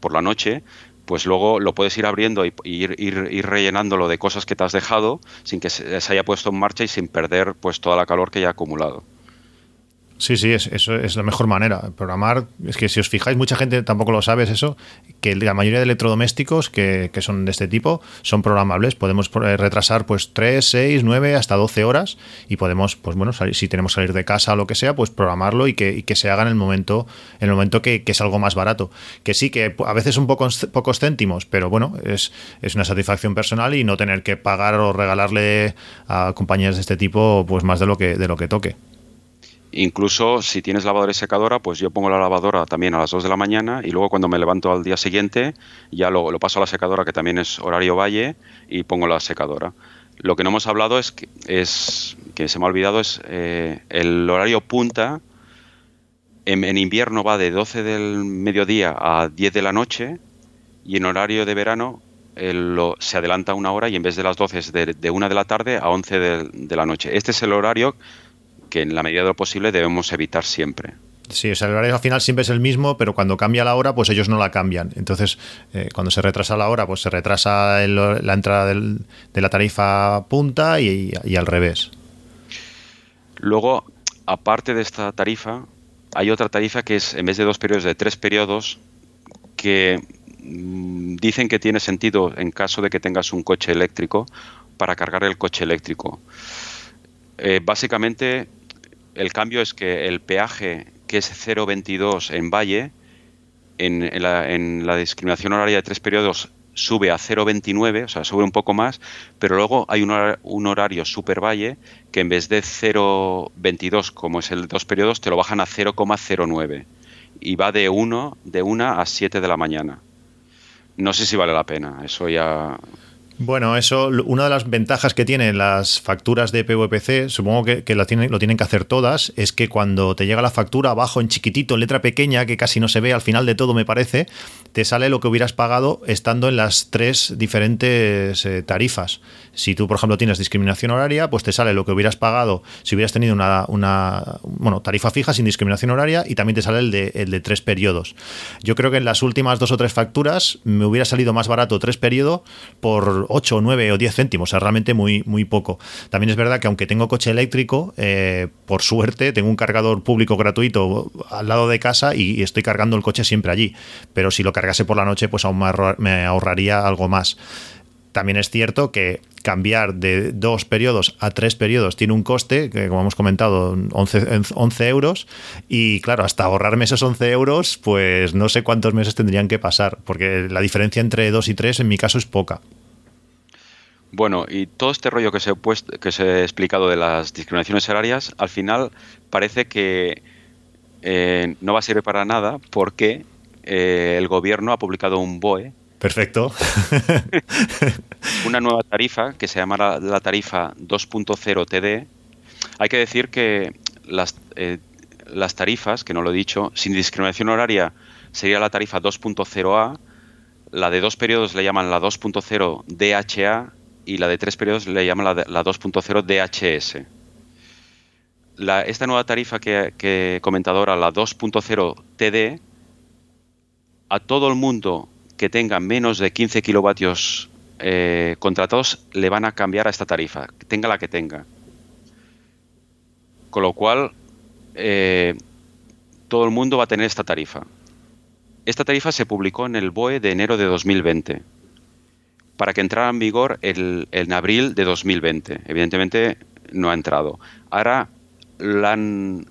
por la noche, pues luego lo puedes ir abriendo y ir, ir, ir, rellenándolo de cosas que te has dejado sin que se, haya puesto en marcha y sin perder pues toda la calor que ya ha acumulado. Sí, sí, es, eso es la mejor manera. Programar, es que si os fijáis, mucha gente tampoco lo sabe, es eso, que la mayoría de electrodomésticos que, que son de este tipo son programables. Podemos eh, retrasar pues 3, 6, 9, hasta 12 horas y podemos, pues bueno, salir, si tenemos que salir de casa o lo que sea, pues programarlo y que, y que se haga en el momento, en el momento que, que, es algo más barato. Que sí, que a veces son pocos, pocos céntimos, pero bueno, es, es una satisfacción personal y no tener que pagar o regalarle a compañías de este tipo pues más de lo que, de lo que toque. Incluso si tienes lavadora y secadora, pues yo pongo la lavadora también a las 2 de la mañana y luego cuando me levanto al día siguiente ya lo, paso a la secadora, que también es horario valle, y pongo la secadora. Lo que no hemos hablado es que, es, que se me ha olvidado es eh, el horario punta. En, invierno va de 12 del mediodía a 10 de la noche y en horario de verano el, lo, se adelanta una hora y en vez de las 12 es de, de 1 de la tarde a 11 de, de la noche. Este es el horario que en la medida de lo posible debemos evitar siempre. Sí, o sea, el horario al final siempre es el mismo, pero cuando cambia la hora, pues ellos no la cambian. Entonces, eh, cuando se retrasa la hora, pues se retrasa el, la entrada del, de la tarifa punta y, y, al revés. Luego, aparte de esta tarifa, hay otra tarifa que es, en vez de dos periodos, de tres periodos, que mmm, dicen que tiene sentido en caso de que tengas un coche eléctrico para cargar el coche eléctrico. Eh, básicamente el cambio es que el peaje, que es 0,22 en Valle, en, la, discriminación horaria de tres periodos sube a 0,29, o sea, sube un poco más, pero luego hay un un horario super Valle que en vez de 0,22, como es el de dos periodos, te lo bajan a 0,09 y va de 1 de 1 a 7 de la mañana. No sé si vale la pena, eso ya bueno, eso, una de las ventajas que tienen las facturas de PVPC, supongo que, tienen, lo, tienen, que hacer todas, es que cuando te llega la factura abajo en chiquitito, en letra pequeña, que casi no se ve al final de todo, me parece, te sale lo que hubieras pagado estando en las tres diferentes eh, tarifas. Si tú, por ejemplo, tienes discriminación horaria, pues te sale lo que hubieras pagado si hubieras tenido una, una bueno, tarifa fija sin discriminación horaria y también te sale el de, el de tres periodos. Yo creo que en las últimas dos o tres facturas me hubiera salido más barato tres periodos por 8, 9 o 10 céntimos, o sea, realmente muy, muy poco. También es verdad que aunque tengo coche eléctrico, eh, por suerte tengo un cargador público gratuito al lado de casa y, y, estoy cargando el coche siempre allí. Pero si lo cargase por la noche, pues aún me, ahorrar, me ahorraría algo más. También es cierto que cambiar de dos periodos a tres periodos tiene un coste, que como hemos comentado, 11, 11, euros. Y claro, hasta ahorrarme esos 11 euros, pues no sé cuántos meses tendrían que pasar, porque la diferencia entre dos y tres en mi caso es poca. Bueno, y todo este rollo que se, he puesto, que se he explicado de las discriminaciones horarias, al final parece que eh, no va a servir para nada porque eh, el gobierno ha publicado un BOE. Perfecto. una nueva tarifa que se llama la, la tarifa 2.0 TD. Hay que decir que las, eh, las tarifas, que no lo he dicho, sin discriminación horaria sería la tarifa 2.0A, la de dos periodos le llaman la 2.0 DHA y la de tres periodos le llaman la, la 2.0 DHS. Esta nueva tarifa que, que comentado ahora, la 2.0 TD, a todo el mundo que tenga menos de 15 kilovatios eh, contratados le van a cambiar a esta tarifa, tenga la que tenga. Con lo cual, eh, todo el mundo va a tener esta tarifa. Esta tarifa se publicó en el BOE de enero de 2020 para que entrara en vigor el, en abril de 2020. Evidentemente no ha entrado. Ahora la han,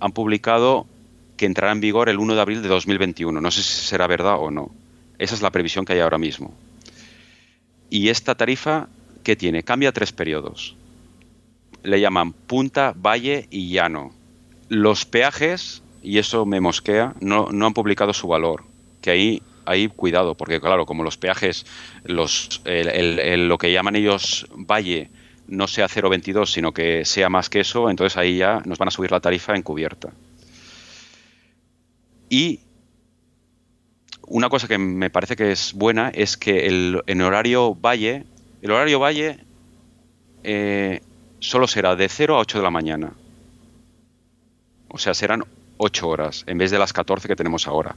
han publicado que entrará en vigor el 1 de abril de 2021. No sé si será verdad o no. Esa es la previsión que hay ahora mismo. Y esta tarifa, ¿qué tiene? Cambia tres periodos. Le llaman punta, valle y llano. Los peajes, y eso me mosquea, no, no han publicado su valor. Que ahí, ahí cuidado, porque claro, como los peajes, los, lo que llaman ellos valle, no sea 0,22, sino que sea más que eso, entonces ahí ya nos van a subir la tarifa encubierta. Y una cosa que me parece que es buena es que el, en horario valle, el horario valle eh, solo será de 0 a 8 de la mañana. O sea, serán 8 horas en vez de las 14 que tenemos ahora.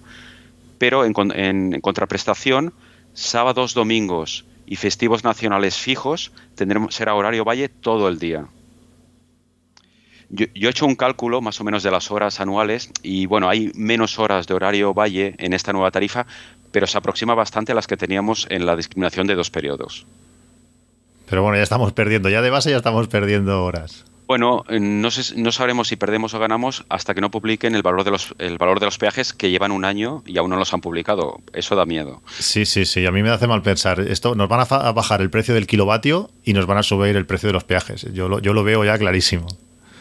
Pero en, contraprestación, sábados, domingos y festivos nacionales fijos será horario valle todo el día. Yo, he hecho un cálculo más o menos de las horas anuales y bueno, hay menos horas de horario valle en esta nueva tarifa, pero se aproxima bastante a las que teníamos en la discriminación de dos periodos. Pero bueno, ya estamos perdiendo, ya de base ya estamos perdiendo horas. Bueno, no, no sabremos si perdemos o ganamos hasta que no publiquen el valor, de los, el valor de los peajes que llevan un año y aún no los han publicado. Eso da miedo. Sí, sí, sí. A mí me hace mal pensar. Esto nos van a, bajar el precio del kilovatio y nos van a subir el precio de los peajes. Yo yo lo veo ya clarísimo.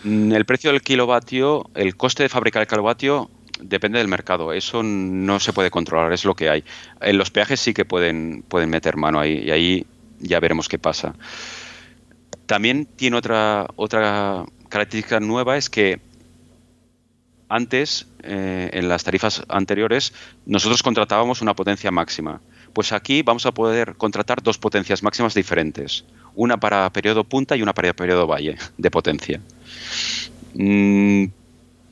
Mm, el precio del kilovatio, el coste de fabricar el kilovatio depende del mercado. Eso no se puede controlar, es lo que hay. En los peajes sí que pueden, pueden meter mano ahí y ahí ya veremos qué pasa. También tiene otra, otra característica nueva, es que antes, eh, en las tarifas anteriores, nosotros contratábamos una potencia máxima. Pues aquí vamos a poder contratar dos potencias máximas diferentes. Una para periodo punta y una para periodo valle de potencia. Mm,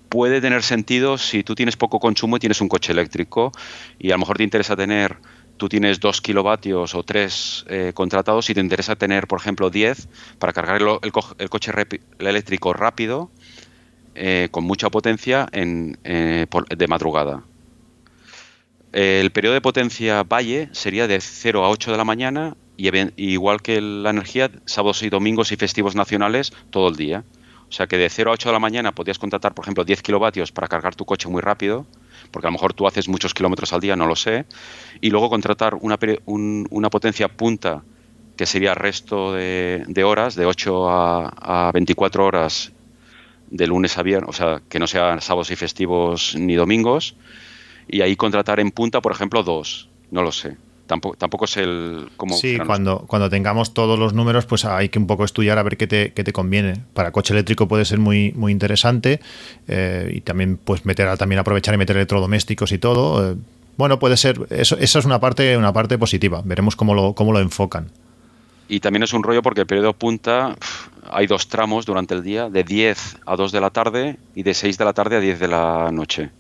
puede tener sentido si tú tienes poco consumo y tienes un coche eléctrico y a lo mejor te interesa tener, tú tienes 2 kilovatios o 3 eh, contratados y te interesa tener, por ejemplo, 10 para cargar el, coche eléctrico rápido eh, con mucha potencia en, eh, de madrugada. El periodo de potencia valle sería de 0 a 8 de la mañana y igual que la energía, sábados y domingos y festivos nacionales todo el día. O sea que de 0 a 8 de la mañana podías contratar, por ejemplo, 10 kilovatios para cargar tu coche muy rápido, porque a lo mejor tú haces muchos kilómetros al día, no lo sé, y luego contratar una, una potencia punta, que sería resto de, horas, de 8 a, a 24 horas de lunes a viernes, o sea, que no sean sábados y festivos ni domingos, y ahí contratar en punta, por ejemplo, dos, no lo sé tampoco, tampoco es el cómo Sí, cuando, cuando tengamos todos los números, pues hay que un poco estudiar a ver qué te, qué te conviene. Para coche eléctrico puede ser muy, muy interesante eh, y también pues meter también aprovechar y meter electrodomésticos y todo. Eh, bueno, puede ser, eso, eso es una parte, una parte positiva. Veremos cómo lo, cómo lo enfocan. Y también es un rollo porque el periodo punta hay dos tramos durante el día, de 10 a 2 de la tarde y de 6 de la tarde a 10 de la noche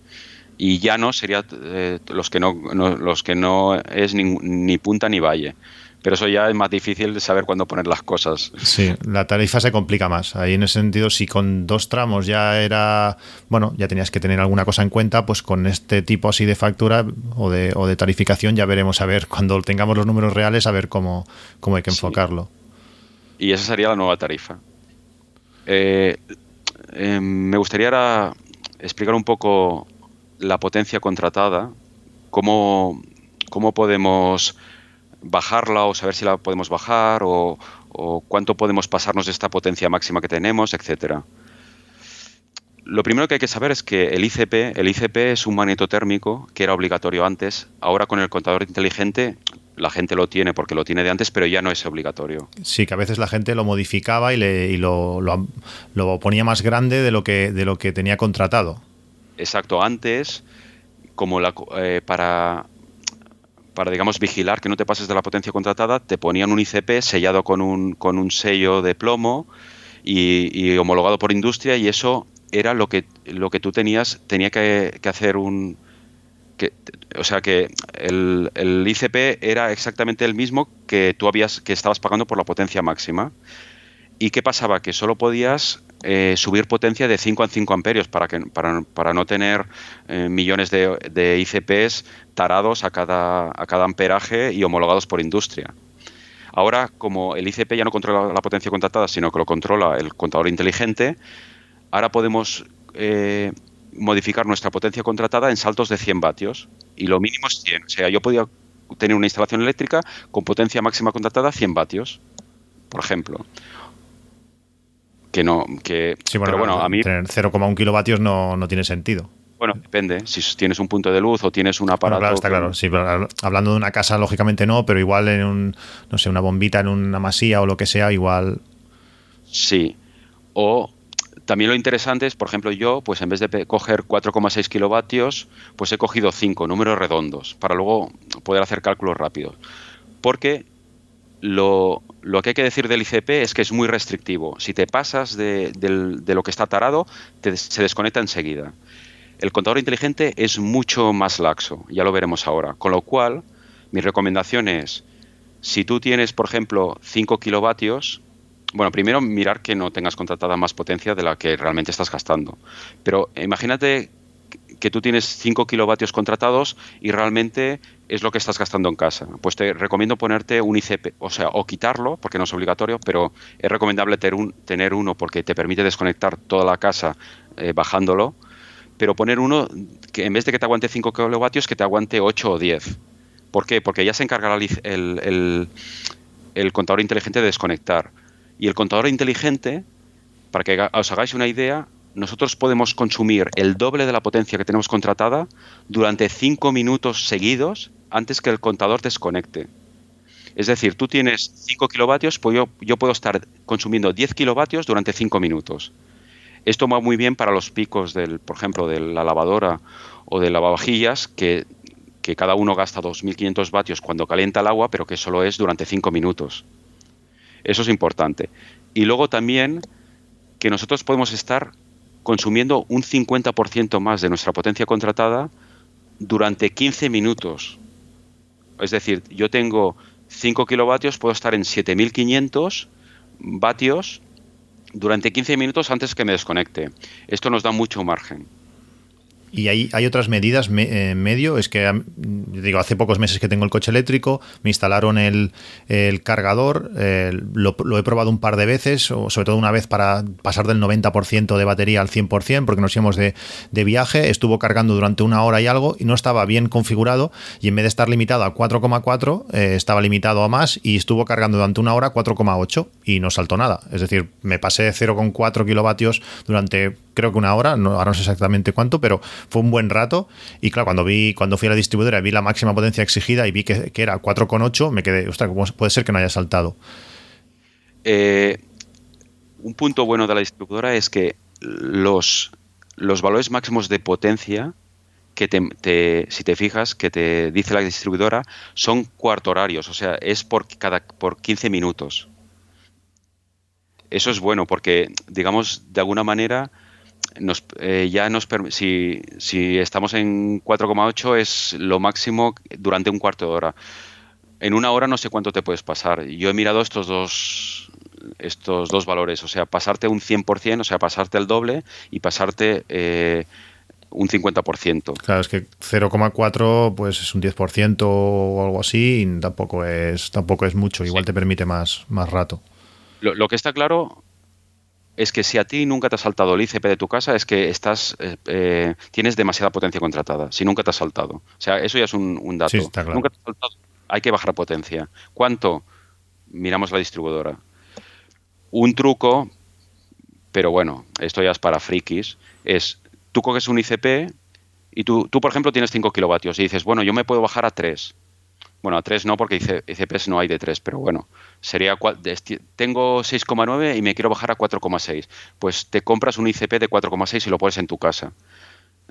y llano sería eh, los que no, los que no es ni, punta ni valle pero eso ya es más difícil de saber cuándo poner las cosas. Sí, la tarifa se complica más. Ahí en ese sentido, si con dos tramos ya era, bueno, ya tenías que tener alguna cosa en cuenta, pues con este tipo así de factura o de, o de tarificación ya veremos a ver, cuando tengamos los números reales, a ver cómo, cómo hay que enfocarlo. Y esa sería la nueva tarifa. Eh, eh, me gustaría explicar un poco la potencia contratada, cómo, cómo podemos bajarla o saber si la podemos bajar o, cuánto podemos pasarnos de esta potencia máxima que tenemos, etcétera. Lo primero que hay que saber es que el ICP, el ICP es un magnetotérmico que era obligatorio antes. Ahora con el contador inteligente la gente lo tiene porque lo tiene de antes, pero ya no es obligatorio. Sí, que a veces la gente lo modificaba y, le, y lo, lo, lo, ponía más grande de lo que, de lo que tenía contratado. Exacto, antes, como la, eh, para, para, digamos, vigilar que no te pases de la potencia contratada, te ponían un ICP sellado con un, con un sello de plomo y, homologado por industria y eso era lo que, lo que tú tenías, tenía que, hacer un, que, o sea que el, el, ICP era exactamente el mismo que tú habías que estabas pagando por la potencia máxima. ¿Y qué pasaba? Que solo podías eh, subir potencia de 5 a 5 amperios para, que, para, para no tener eh, millones de, de, ICPs tarados a cada, a cada amperaje y homologados por industria. Ahora, como el ICP ya no controla la potencia contratada, sino que lo controla el contador inteligente, ahora podemos eh, modificar nuestra potencia contratada en saltos de 100 vatios y lo mínimo es 100. O sea, yo podía tener una instalación eléctrica con potencia máxima contratada 100 vatios, por ejemplo. Que no, que. Sí, bueno, pero bueno, a mí. 0,1 kilovatios no, no tiene sentido. Bueno, depende. Si tienes un punto de luz o tienes un aparato. claro, está claro. Sí, hablando de una casa, lógicamente no, pero igual en un, no sé, una bombita en una masía o lo que sea, igual. Sí. O también lo interesante es, por ejemplo, yo, pues en vez de coger 4,6 kilovatios, pues he cogido 5 números redondos para luego poder hacer cálculos rápidos. Porque lo, que hay que decir del ICP es que es muy restrictivo. Si te pasas de, lo que está tarado, se desconecta enseguida. El contador inteligente es mucho más laxo, ya lo veremos ahora. Con lo cual, mi recomendación es, si tú tienes, por ejemplo, 5 kilovatios, bueno, primero mirar que no tengas contratada más potencia de la que realmente estás gastando. Pero imagínate que tú tienes 5 kilovatios contratados y realmente es lo que estás gastando en casa. Pues te recomiendo ponerte un ICP, o sea, o quitarlo, porque no es obligatorio, pero es recomendable tener, uno porque te permite desconectar toda la casa eh, bajándolo, pero poner uno que en vez de que te aguante 5 kilovatios, que te aguante 8 o 10. ¿Por qué? Porque ya se encargará el, el contador inteligente de desconectar y el contador inteligente, para que os hagáis una idea, nosotros podemos consumir el doble de la potencia que tenemos contratada durante 5 minutos seguidos antes que el contador desconecte. Es decir, tú tienes 5 kilovatios, pues yo, puedo estar consumiendo 10 kilovatios durante 5 minutos. Esto va muy bien para los picos, del, por ejemplo, de la lavadora o de lavavajillas, que, que cada uno gasta 2.500 vatios cuando calienta el agua, pero que solo es durante 5 minutos. Eso es importante. Y luego también que nosotros podemos estar consumiendo un 50% más de nuestra potencia contratada durante 15 minutos. Es decir, yo tengo 5 kilovatios, puedo estar en 7500 vatios durante 15 minutos antes que me desconecte. Esto nos da mucho margen. Y hay, hay otras medidas en eh, medio. Es que, digo, hace pocos meses que tengo el coche eléctrico, me instalaron el, cargador, lo, he probado un par de veces, sobre todo una vez para pasar del 90% de batería al 100%, porque nos íbamos de, viaje, estuvo cargando durante una hora y algo y no estaba bien configurado y en vez de estar limitado a 4,4, eh, estaba limitado a más y estuvo cargando durante una hora 4,8 y no saltó nada. Es decir, me pasé 0,4 kilovatios durante creo que una hora, no, ahora no sé exactamente cuánto, pero fue un buen rato. Y claro, cuando vi, cuando fui a la distribuidora, vi la máxima potencia exigida y vi que, era 4,8, me quedé, ostras, ¿cómo puede ser que no haya saltado? Eh, un punto bueno de la distribuidora es que los, los valores máximos de potencia que te, si te fijas, que te dice la distribuidora, son cuarto horarios, o sea, es por cada por 15 minutos. Eso es bueno porque, digamos, de alguna manera nos, eh, ya nos si, si estamos en 4,8 es lo máximo durante un cuarto de hora. En una hora no sé cuánto te puedes pasar. Yo he mirado estos dos estos dos valores, o sea, pasarte un 100%, o sea, pasarte el doble y pasarte eh, un 50%. Claro, es que 0,4 pues es un 10% o algo así y tampoco es tampoco es mucho, igual te permite más, más rato. Lo, lo, que está claro es que si a ti nunca te ha saltado el ICP de tu casa, es que estás eh, eh, tienes demasiada potencia contratada. Si nunca te ha saltado. O sea, eso ya es un, dato. Nunca te ha saltado, hay que bajar potencia. ¿Cuánto? Miramos la distribuidora. Un truco, pero bueno, esto ya es para frikis, es tú coges un ICP y tú, tú por ejemplo, tienes 5 kilovatios y dices, bueno, yo me puedo bajar a 3 bueno, a 3 no, porque ICPs no hay de 3, pero bueno, sería tengo 6,9 y me quiero bajar a 4,6. Pues te compras un ICP de 4,6 y lo pones en tu casa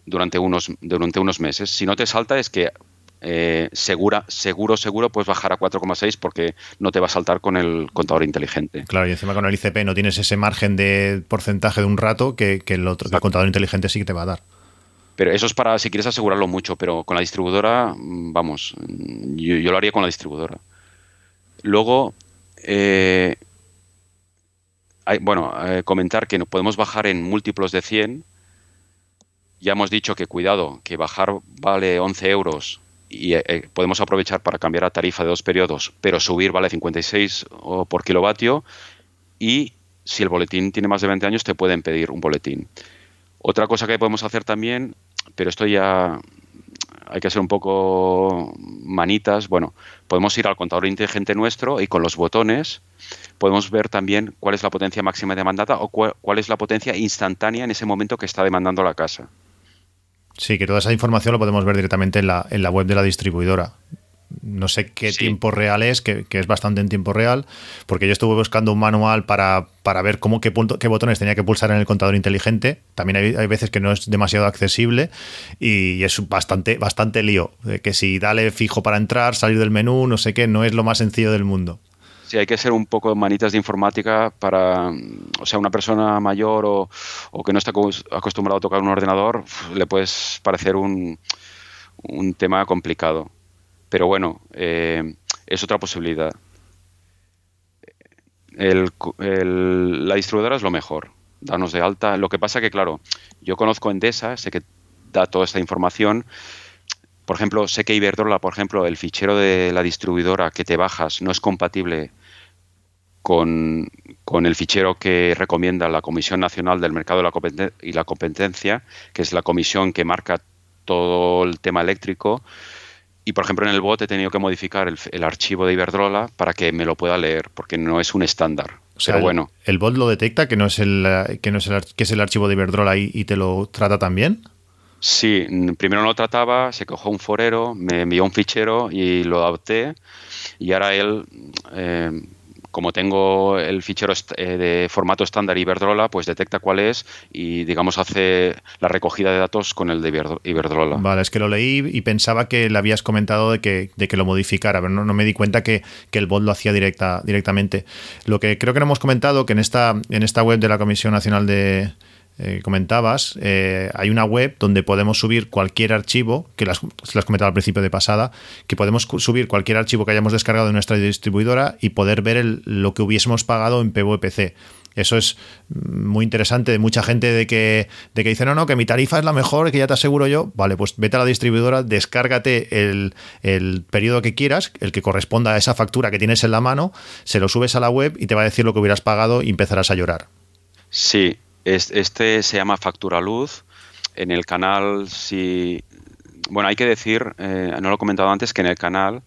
durante unos, durante unos meses. Si no te salta es que eh, segura, seguro, seguro puedes bajar a 4,6 porque no te va a saltar con el contador inteligente. Claro, y encima con el ICP no tienes ese margen de porcentaje de un rato que, el, otro, que el contador inteligente sí que te va a dar. Pero eso es para si quieres asegurarlo mucho, pero con la distribuidora, mm, vamos, yo, lo haría con la distribuidora. Luego, eh, bueno, eh, comentar que podemos bajar en múltiplos de 100. Ya hemos dicho que cuidado, que bajar vale 11 euros y eh, podemos aprovechar para cambiar la tarifa de dos periodos, pero subir vale 56 por kilovatio y si el boletín tiene más de 20 años te pueden pedir un boletín. Otra cosa que podemos hacer también pero esto ya hay que ser un poco manitas. Bueno, podemos ir al contador inteligente nuestro y con los botones podemos ver también cuál es la potencia máxima demandada o cuál, es la potencia instantánea en ese momento que está demandando la casa. Sí, que toda esa información lo podemos ver directamente en la, en la web de la distribuidora no sé qué tiempo real es, que, es bastante en tiempo real, porque yo estuve buscando un manual para, para ver cómo qué, punto, qué botones tenía que pulsar en el contador inteligente. También hay, veces que no es demasiado accesible y es bastante, bastante lío. Que si dale fijo para entrar, salir del menú, no sé qué, no es lo más sencillo del mundo. Sí, hay que ser un poco manitas de informática para, o sea, una persona mayor o, o que no está acostumbrado a tocar un ordenador, le puedes parecer un, un tema complicado pero bueno, eh, es otra posibilidad. la distribuidora es lo mejor, danos de alta. Lo que pasa que, claro, yo conozco Endesa, sé que da toda esta información. Por ejemplo, sé que Iberdrola, por ejemplo, el fichero de la distribuidora que te bajas no es compatible con, el fichero que recomienda la Comisión Nacional del Mercado y la Competencia, que es la comisión que marca todo el tema eléctrico. Y por ejemplo en el bot he tenido que modificar el, archivo de Iberdrola para que me lo pueda leer, porque no es un estándar. O sea, bueno. El, bot lo detecta que no es el que no es el, que es el archivo de Iberdrola y, y te lo trata también. Sí, primero no lo trataba, se cogió un forero, me envió un fichero y lo adapté. Y ahora él eh, como tengo el fichero eh, de formato estándar Iberdrola, pues detecta cuál es y, digamos, hace la recogida de datos con el de Iberdrola. Vale, es que lo leí y pensaba que le habías comentado de que, de que lo modificara, pero no, me di cuenta que, que, el bot lo hacía directa, directamente. Lo que creo que no hemos comentado, que en esta, en esta web de la Comisión Nacional de, eh, comentabas, eh, hay una web donde podemos subir cualquier archivo, que las, las comentaba al principio de pasada, que podemos subir cualquier archivo que hayamos descargado de nuestra distribuidora y poder ver lo que hubiésemos pagado en PVPC. Eso es muy interesante de mucha gente de que, de que dice, no, no, que mi tarifa es la mejor, que ya te aseguro yo. Vale, pues vete a la distribuidora, descárgate el, el periodo que quieras, el que corresponda a esa factura que tienes en la mano, se lo subes a la web y te va a decir lo que hubieras pagado y empezarás a llorar. Sí, este se llama Factura Luz. En el canal, si. Bueno, hay que decir, eh, no lo he comentado antes, que en el canal,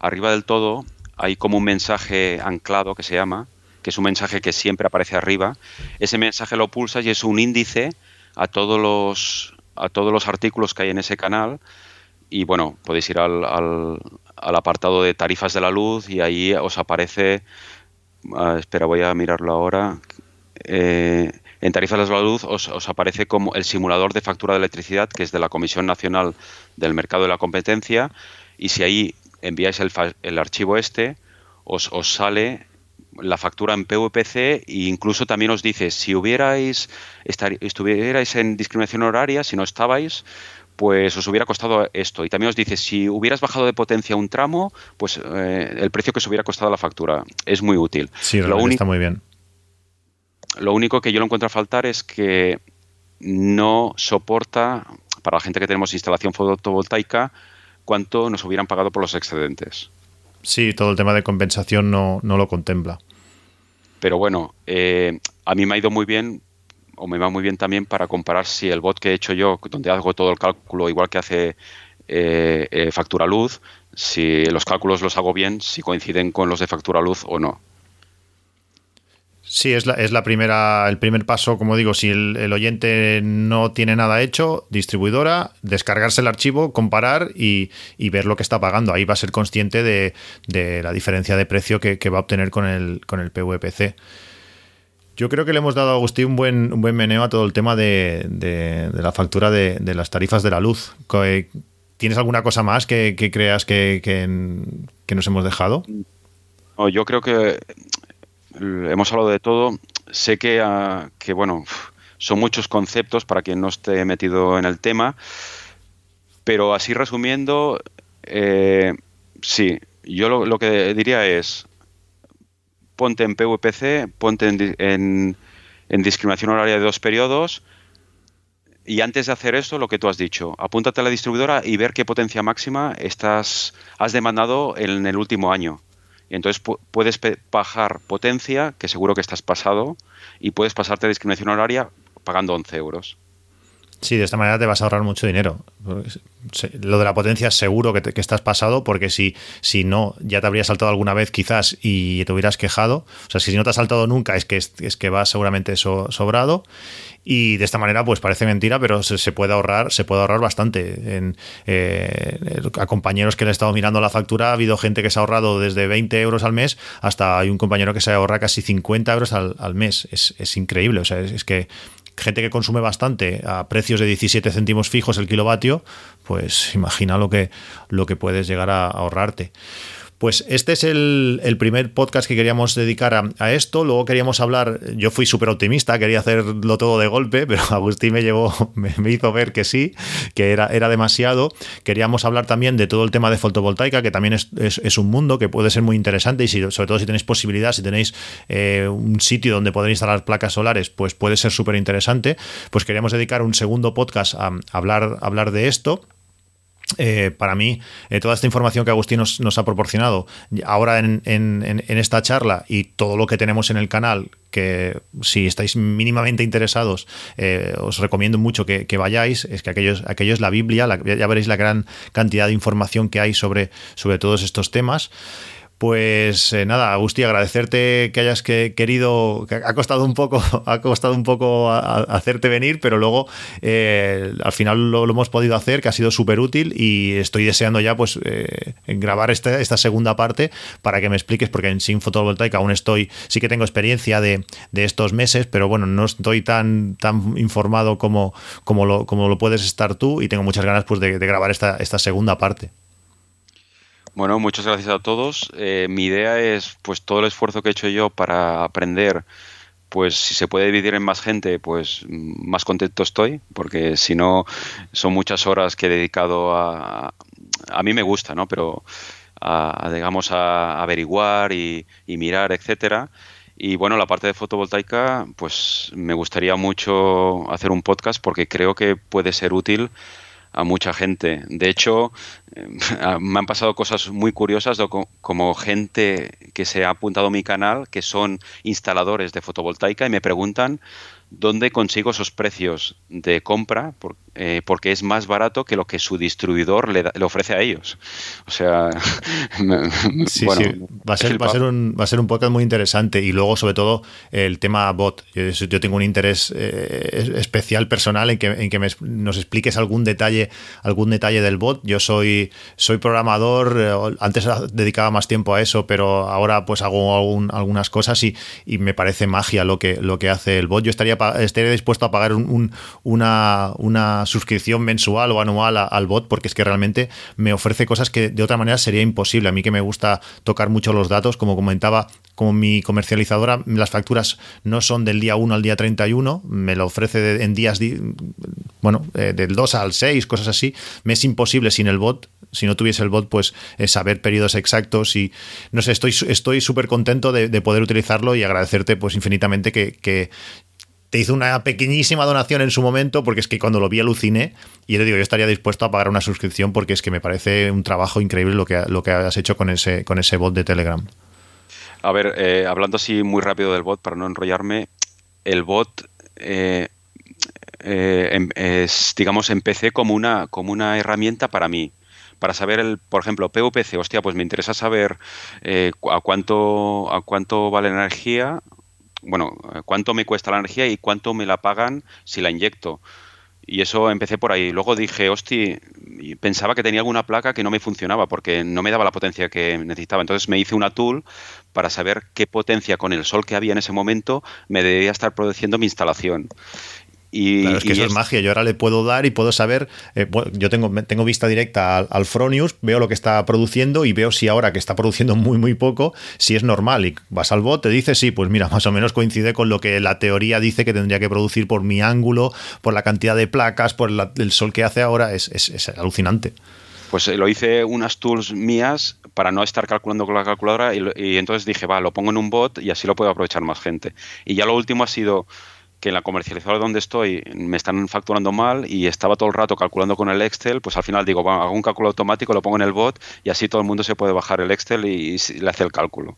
arriba del todo, hay como un mensaje anclado que se llama, que es un mensaje que siempre aparece arriba. Ese mensaje lo pulsas y es un índice a todos los, a todos los artículos que hay en ese canal. Y bueno, podéis ir al, al, apartado de tarifas de la luz y ahí os aparece. Ah, espera, voy a mirarlo ahora. Eh, en tarifas de la luz os, aparece como el simulador de factura de electricidad, que es de la Comisión Nacional del Mercado de la Competencia, y si ahí enviáis el, archivo este, os, sale la factura en PVPC e incluso también os dice si hubierais estuvierais en discriminación horaria, si no estabais, pues os hubiera costado esto. Y también os dice, si hubieras bajado de potencia un tramo, pues eh, el precio que os hubiera costado la factura. Es muy útil. Sí, lo está muy bien. Lo único que yo lo encuentro a faltar es que no soporta, para la gente que tenemos instalación fotovoltaica, cuánto nos hubieran pagado por los excedentes. Sí, todo el tema de compensación no, lo contempla. Pero bueno, eh, a mí me ha ido muy bien, o me va muy bien también para comparar si el bot que he hecho yo, donde hago todo el cálculo igual que hace eh, eh, factura luz, si los cálculos los hago bien, si coinciden con los de factura luz o no. Sí, es la, es la primera, el primer paso, como digo, si el, oyente no tiene nada hecho, distribuidora, descargarse el archivo, comparar y, ver lo que está pagando. Ahí va a ser consciente de, la diferencia de precio que, va a obtener con el, con el PVPC. Yo creo que le hemos dado a Agustín un buen, un buen meneo a todo el tema de, la factura de, las tarifas de la luz. ¿Tienes alguna cosa más que, creas que, que, nos hemos dejado? yo creo que hemos hablado de todo. Sé que, ah, que bueno, son muchos conceptos para quien no esté metido en el tema, pero así resumiendo, eh, sí, yo lo, que diría es, ponte en PVPC, ponte en, en discriminación horaria de dos periodos, y antes de hacer eso, lo que tú has dicho, apúntate a la distribuidora y ver qué potencia máxima estás, has demandado en el último año. Entonces puedes bajar potencia, que seguro que estás pasado, y puedes pasarte a discriminación horaria pagando 11 euros. Sí, de esta manera te vas a ahorrar mucho dinero. Lo de la potencia seguro que, estás pasado, porque si, si no, ya te habría saltado alguna vez quizás y te hubieras quejado. O sea, si no te has saltado nunca, es que, es, que vas seguramente sobrado. Y de esta manera, pues parece mentira, pero se, puede ahorrar, se puede ahorrar bastante. En, eh, a compañeros que le he estado mirando la factura, ha habido gente que se ha ahorrado desde 20 euros al mes hasta hay un compañero que se ahorra casi 50 euros al, al mes. Es, es, increíble. O sea, es que gente que consume bastante a precios de 17 céntimos fijos el kilovatio, pues imagina lo que, lo que puedes llegar a ahorrarte. Pues este es el, primer podcast que queríamos dedicar a, esto. Luego queríamos hablar, yo fui súper optimista, quería hacerlo todo de golpe, pero Agustín me llevó, me, hizo ver que sí, que era, era demasiado. Queríamos hablar también de todo el tema de fotovoltaica, que también es, un mundo que puede ser muy interesante y sobre todo si tenéis posibilidad, si tenéis eh, un sitio donde poder instalar placas solares, pues puede ser súper interesante. Pues queríamos dedicar un segundo podcast a hablar, a hablar de esto. Eh, para mí, eh, toda esta información que Agustín nos, ha proporcionado ahora en, esta charla y todo lo que tenemos en el canal, que si estáis mínimamente interesados, eh, os recomiendo mucho que, vayáis, es que aquello, aquello es la Biblia, ya veréis la gran cantidad de información que hay sobre, sobre todos estos temas. Pues eh, nada, Agustí, agradecerte que hayas querido, que ha costado un poco, ha costado un poco hacerte venir, pero luego eh, al final lo, hemos podido hacer, que ha sido súper útil y estoy deseando ya pues eh, grabar esta, segunda parte para que me expliques, porque en Sin Fotovoltaica aún estoy, sí que tengo experiencia de, estos meses, pero bueno, no estoy tan, tan informado como, como, lo, como lo puedes estar tú y tengo muchas ganas pues de, de grabar esta, esta segunda parte. Bueno, muchas gracias a todos. Eh, mi idea es, pues, todo el esfuerzo que he hecho yo para aprender, pues, si se puede dividir en más gente, pues, más contento estoy, porque si no, son muchas horas que he dedicado a... A mí me gusta, ¿no? Pero, a, digamos, a averiguar y, y mirar, etcétera. Y bueno, la parte de fotovoltaica, pues me gustaría mucho hacer un podcast porque creo que puede ser útil a mucha gente. De hecho, eh, me han pasado cosas muy curiosas como gente que se ha apuntado a mi canal que son instaladores de fotovoltaica y me preguntan dónde consigo esos precios de compra eh, porque es más barato que lo que su distribuidor le, ofrece a ellos. O sea, sí, Va, a ser, va, a ser un, va a ser un podcast muy interesante y luego sobre todo el tema bot. Yo, tengo un interés eh, especial personal en que, en que nos expliques algún detalle, algún detalle del bot. Yo soy, soy programador, eh, antes dedicaba más tiempo a eso, pero ahora pues hago algunas cosas y, y, me parece magia lo que, lo que hace el bot. Yo estaría estaría dispuesto a pagar una, una, suscripción mensual o anual al bot porque es que realmente me ofrece cosas que de otra manera sería imposible. A mí que me gusta tocar mucho los datos, como comentaba, como mi comercializadora, las facturas no son del día 1 al día 31, me lo ofrece en días, bueno, eh, del 2 al 6, cosas así. Me es imposible sin el bot, si no tuviese el bot, pues eh, saber periodos exactos y no sé, estoy estoy súper contento de, poder utilizarlo y agradecerte pues infinitamente que te hizo una pequeñísima donación en su momento, porque es que cuando lo vi aluciné, y le digo, yo estaría dispuesto a pagar una suscripción porque es que me parece un trabajo increíble lo que, lo que has hecho con ese, con ese bot de Telegram. A ver, eh, hablando así muy rápido del bot, para no enrollarme, el bot eh, eh, em, es, digamos, empecé como una, como una herramienta para mí para saber el, por ejemplo, PVPC, hostia, pues me interesa saber a cuánto a cuánto vale la energía bueno, cuánto me cuesta la energía y cuánto me la pagan si la inyecto. Y eso empecé por ahí. Luego dije, hostia, pensaba que tenía alguna placa que no me funcionaba porque no me daba la potencia que necesitaba. Entonces me hice una tool para saber qué potencia con el sol que había en ese momento me debía estar produciendo mi instalación. Y, claro, es que eso es... magia. Yo ahora le puedo dar y puedo saber. Eh, yo tengo, tengo vista directa al, al Fronius, veo lo que está produciendo y veo si ahora que está produciendo muy, muy poco, si es normal. Y vas al bot, te dice, sí, pues mira, más o menos coincide con lo que la teoría dice que tendría que producir por mi ángulo, por la cantidad de placas, por la, el sol que hace ahora. Es, es, es alucinante. Pues lo hice unas tools mías para no estar calculando con la calculadora y, y, entonces dije, va, lo pongo en un bot y así lo puedo aprovechar más gente. Y ya lo último ha sido que en la comercializadora donde estoy me están facturando mal y estaba todo el rato calculando con el Excel, pues al final digo, hago un cálculo automático, lo pongo en el bot y así todo el mundo se puede bajar el Excel y, y le hace el cálculo.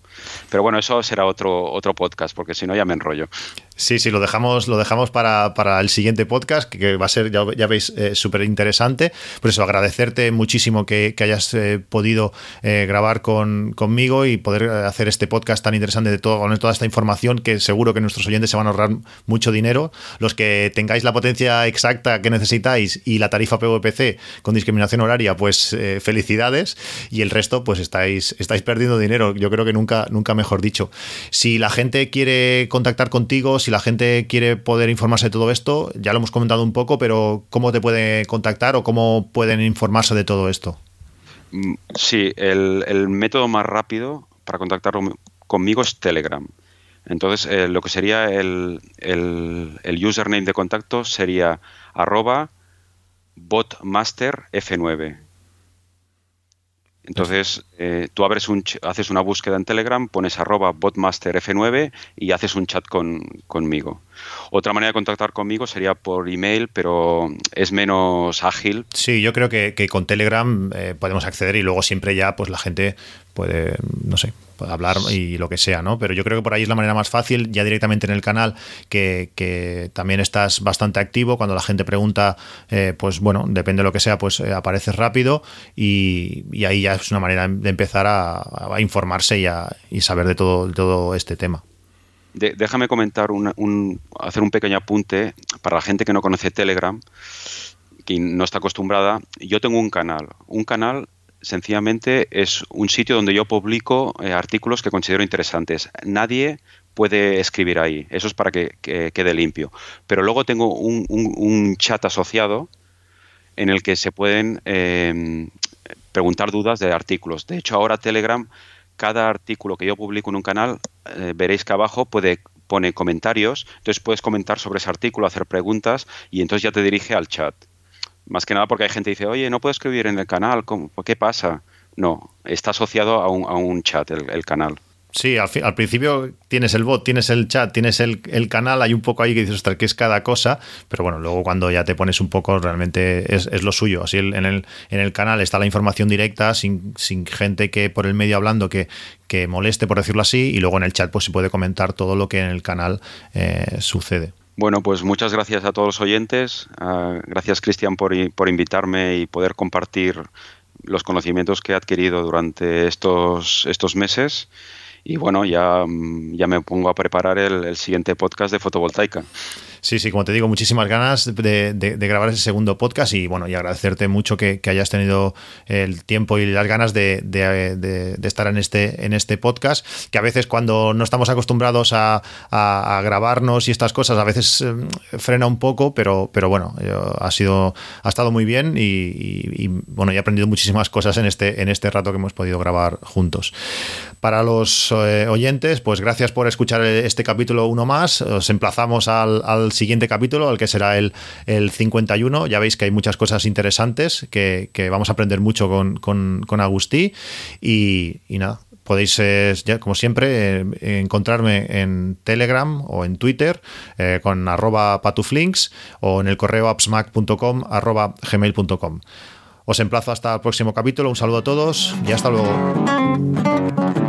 Pero bueno, eso será otro, otro podcast, porque si no ya me enrollo. Sí, sí, lo dejamos, lo dejamos para, para el siguiente podcast, que, va a ser, ya, veis, eh, súper interesante. Por eso, agradecerte muchísimo que, hayas eh, podido eh, grabar con, conmigo y poder hacer este podcast tan interesante de todo, con toda esta información que seguro que nuestros oyentes se van a ahorrar mucho dinero. Los que tengáis la potencia exacta que necesitáis y la tarifa PVPC con discriminación horaria, pues felicidades. Y el resto, pues estáis, estáis perdiendo dinero. Yo creo que nunca, nunca mejor dicho. Si la gente quiere contactar contigo, si la gente quiere poder informarse de todo esto, ya lo hemos comentado un poco, pero ¿cómo te puede contactar o cómo pueden informarse de todo esto? Sí, el, método más rápido para contactar conmigo es Telegram. Entonces, eh, lo que sería el, el, el, username de contacto sería arroba botmasterf9. Entonces, eh, tú abres un, haces una búsqueda en Telegram, pones arroba botmasterf9 y haces un chat con, conmigo. Otra manera de contactar conmigo sería por email, pero es menos ágil. Sí, yo creo que, con Telegram eh, podemos acceder y luego siempre ya pues la gente puede, no sé, puede hablar y lo que sea, ¿no? Pero yo creo que por ahí es la manera más fácil, ya directamente en el canal, que, también estás bastante activo. Cuando la gente pregunta, eh, pues bueno, depende de lo que sea, pues eh, apareces rápido y, ahí ya es una manera de empezar a, informarse y, a, y saber de todo, todo este tema. De, déjame comentar, un, un, hacer un pequeño apunte para la gente que no conoce Telegram, que no está acostumbrada. Yo tengo un canal, un canal sencillamente es un sitio donde yo publico eh, artículos que considero interesantes. Nadie puede escribir ahí, eso es para que, que quede limpio. Pero luego tengo un, chat asociado en el que se pueden eh, preguntar dudas de artículos. De hecho, ahora Telegram, cada artículo que yo publico en un canal, eh, veréis que abajo puede pone comentarios, entonces puedes comentar sobre ese artículo, hacer preguntas y entonces ya te dirige al chat. Más que nada porque hay gente que dice, oye, no puedo escribir en el canal, ¿qué pasa? No, está asociado a un, a un chat el, canal. Sí, al, al, principio tienes el bot, tienes el chat, tienes el, el, canal, hay un poco ahí que dices, ostras, ¿qué es cada cosa? Pero bueno, luego cuando ya te pones un poco, realmente es, es lo suyo. Así en el, en el canal está la información directa, sin, sin gente que por el medio hablando que, que moleste, por decirlo así, y luego en el chat pues se puede comentar todo lo que en el canal eh, sucede. Bueno, pues muchas gracias a todos los oyentes. Uh, gracias, Cristian, por, por, invitarme y poder compartir los conocimientos que he adquirido durante estos, estos meses. Y bueno, ya, ya me pongo a preparar el, el siguiente podcast de fotovoltaica. Sí, sí, como te digo, muchísimas ganas de, grabar ese segundo podcast y bueno, y agradecerte mucho que, hayas tenido el tiempo y las ganas de, estar en este, en este podcast, que a veces cuando no estamos acostumbrados a grabarnos y estas cosas, a veces eh, frena un poco, pero, pero bueno, eh, ha sido, ha estado muy bien y, y, y, bueno, he aprendido muchísimas cosas en este, en este rato que hemos podido grabar juntos. Para los eh, oyentes, pues gracias por escuchar este capítulo uno más. Os emplazamos al, al siguiente capítulo, al que será el, el 51. Ya veis que hay muchas cosas interesantes que, que vamos a aprender mucho con, con, con Agustí. Y, nada, podéis, eh, como siempre, eh, encontrarme en Telegram o en Twitter eh, con arroba patuflinks o en el correo appsmac.com. Os emplazo hasta el próximo capítulo. Un saludo a todos y hasta luego.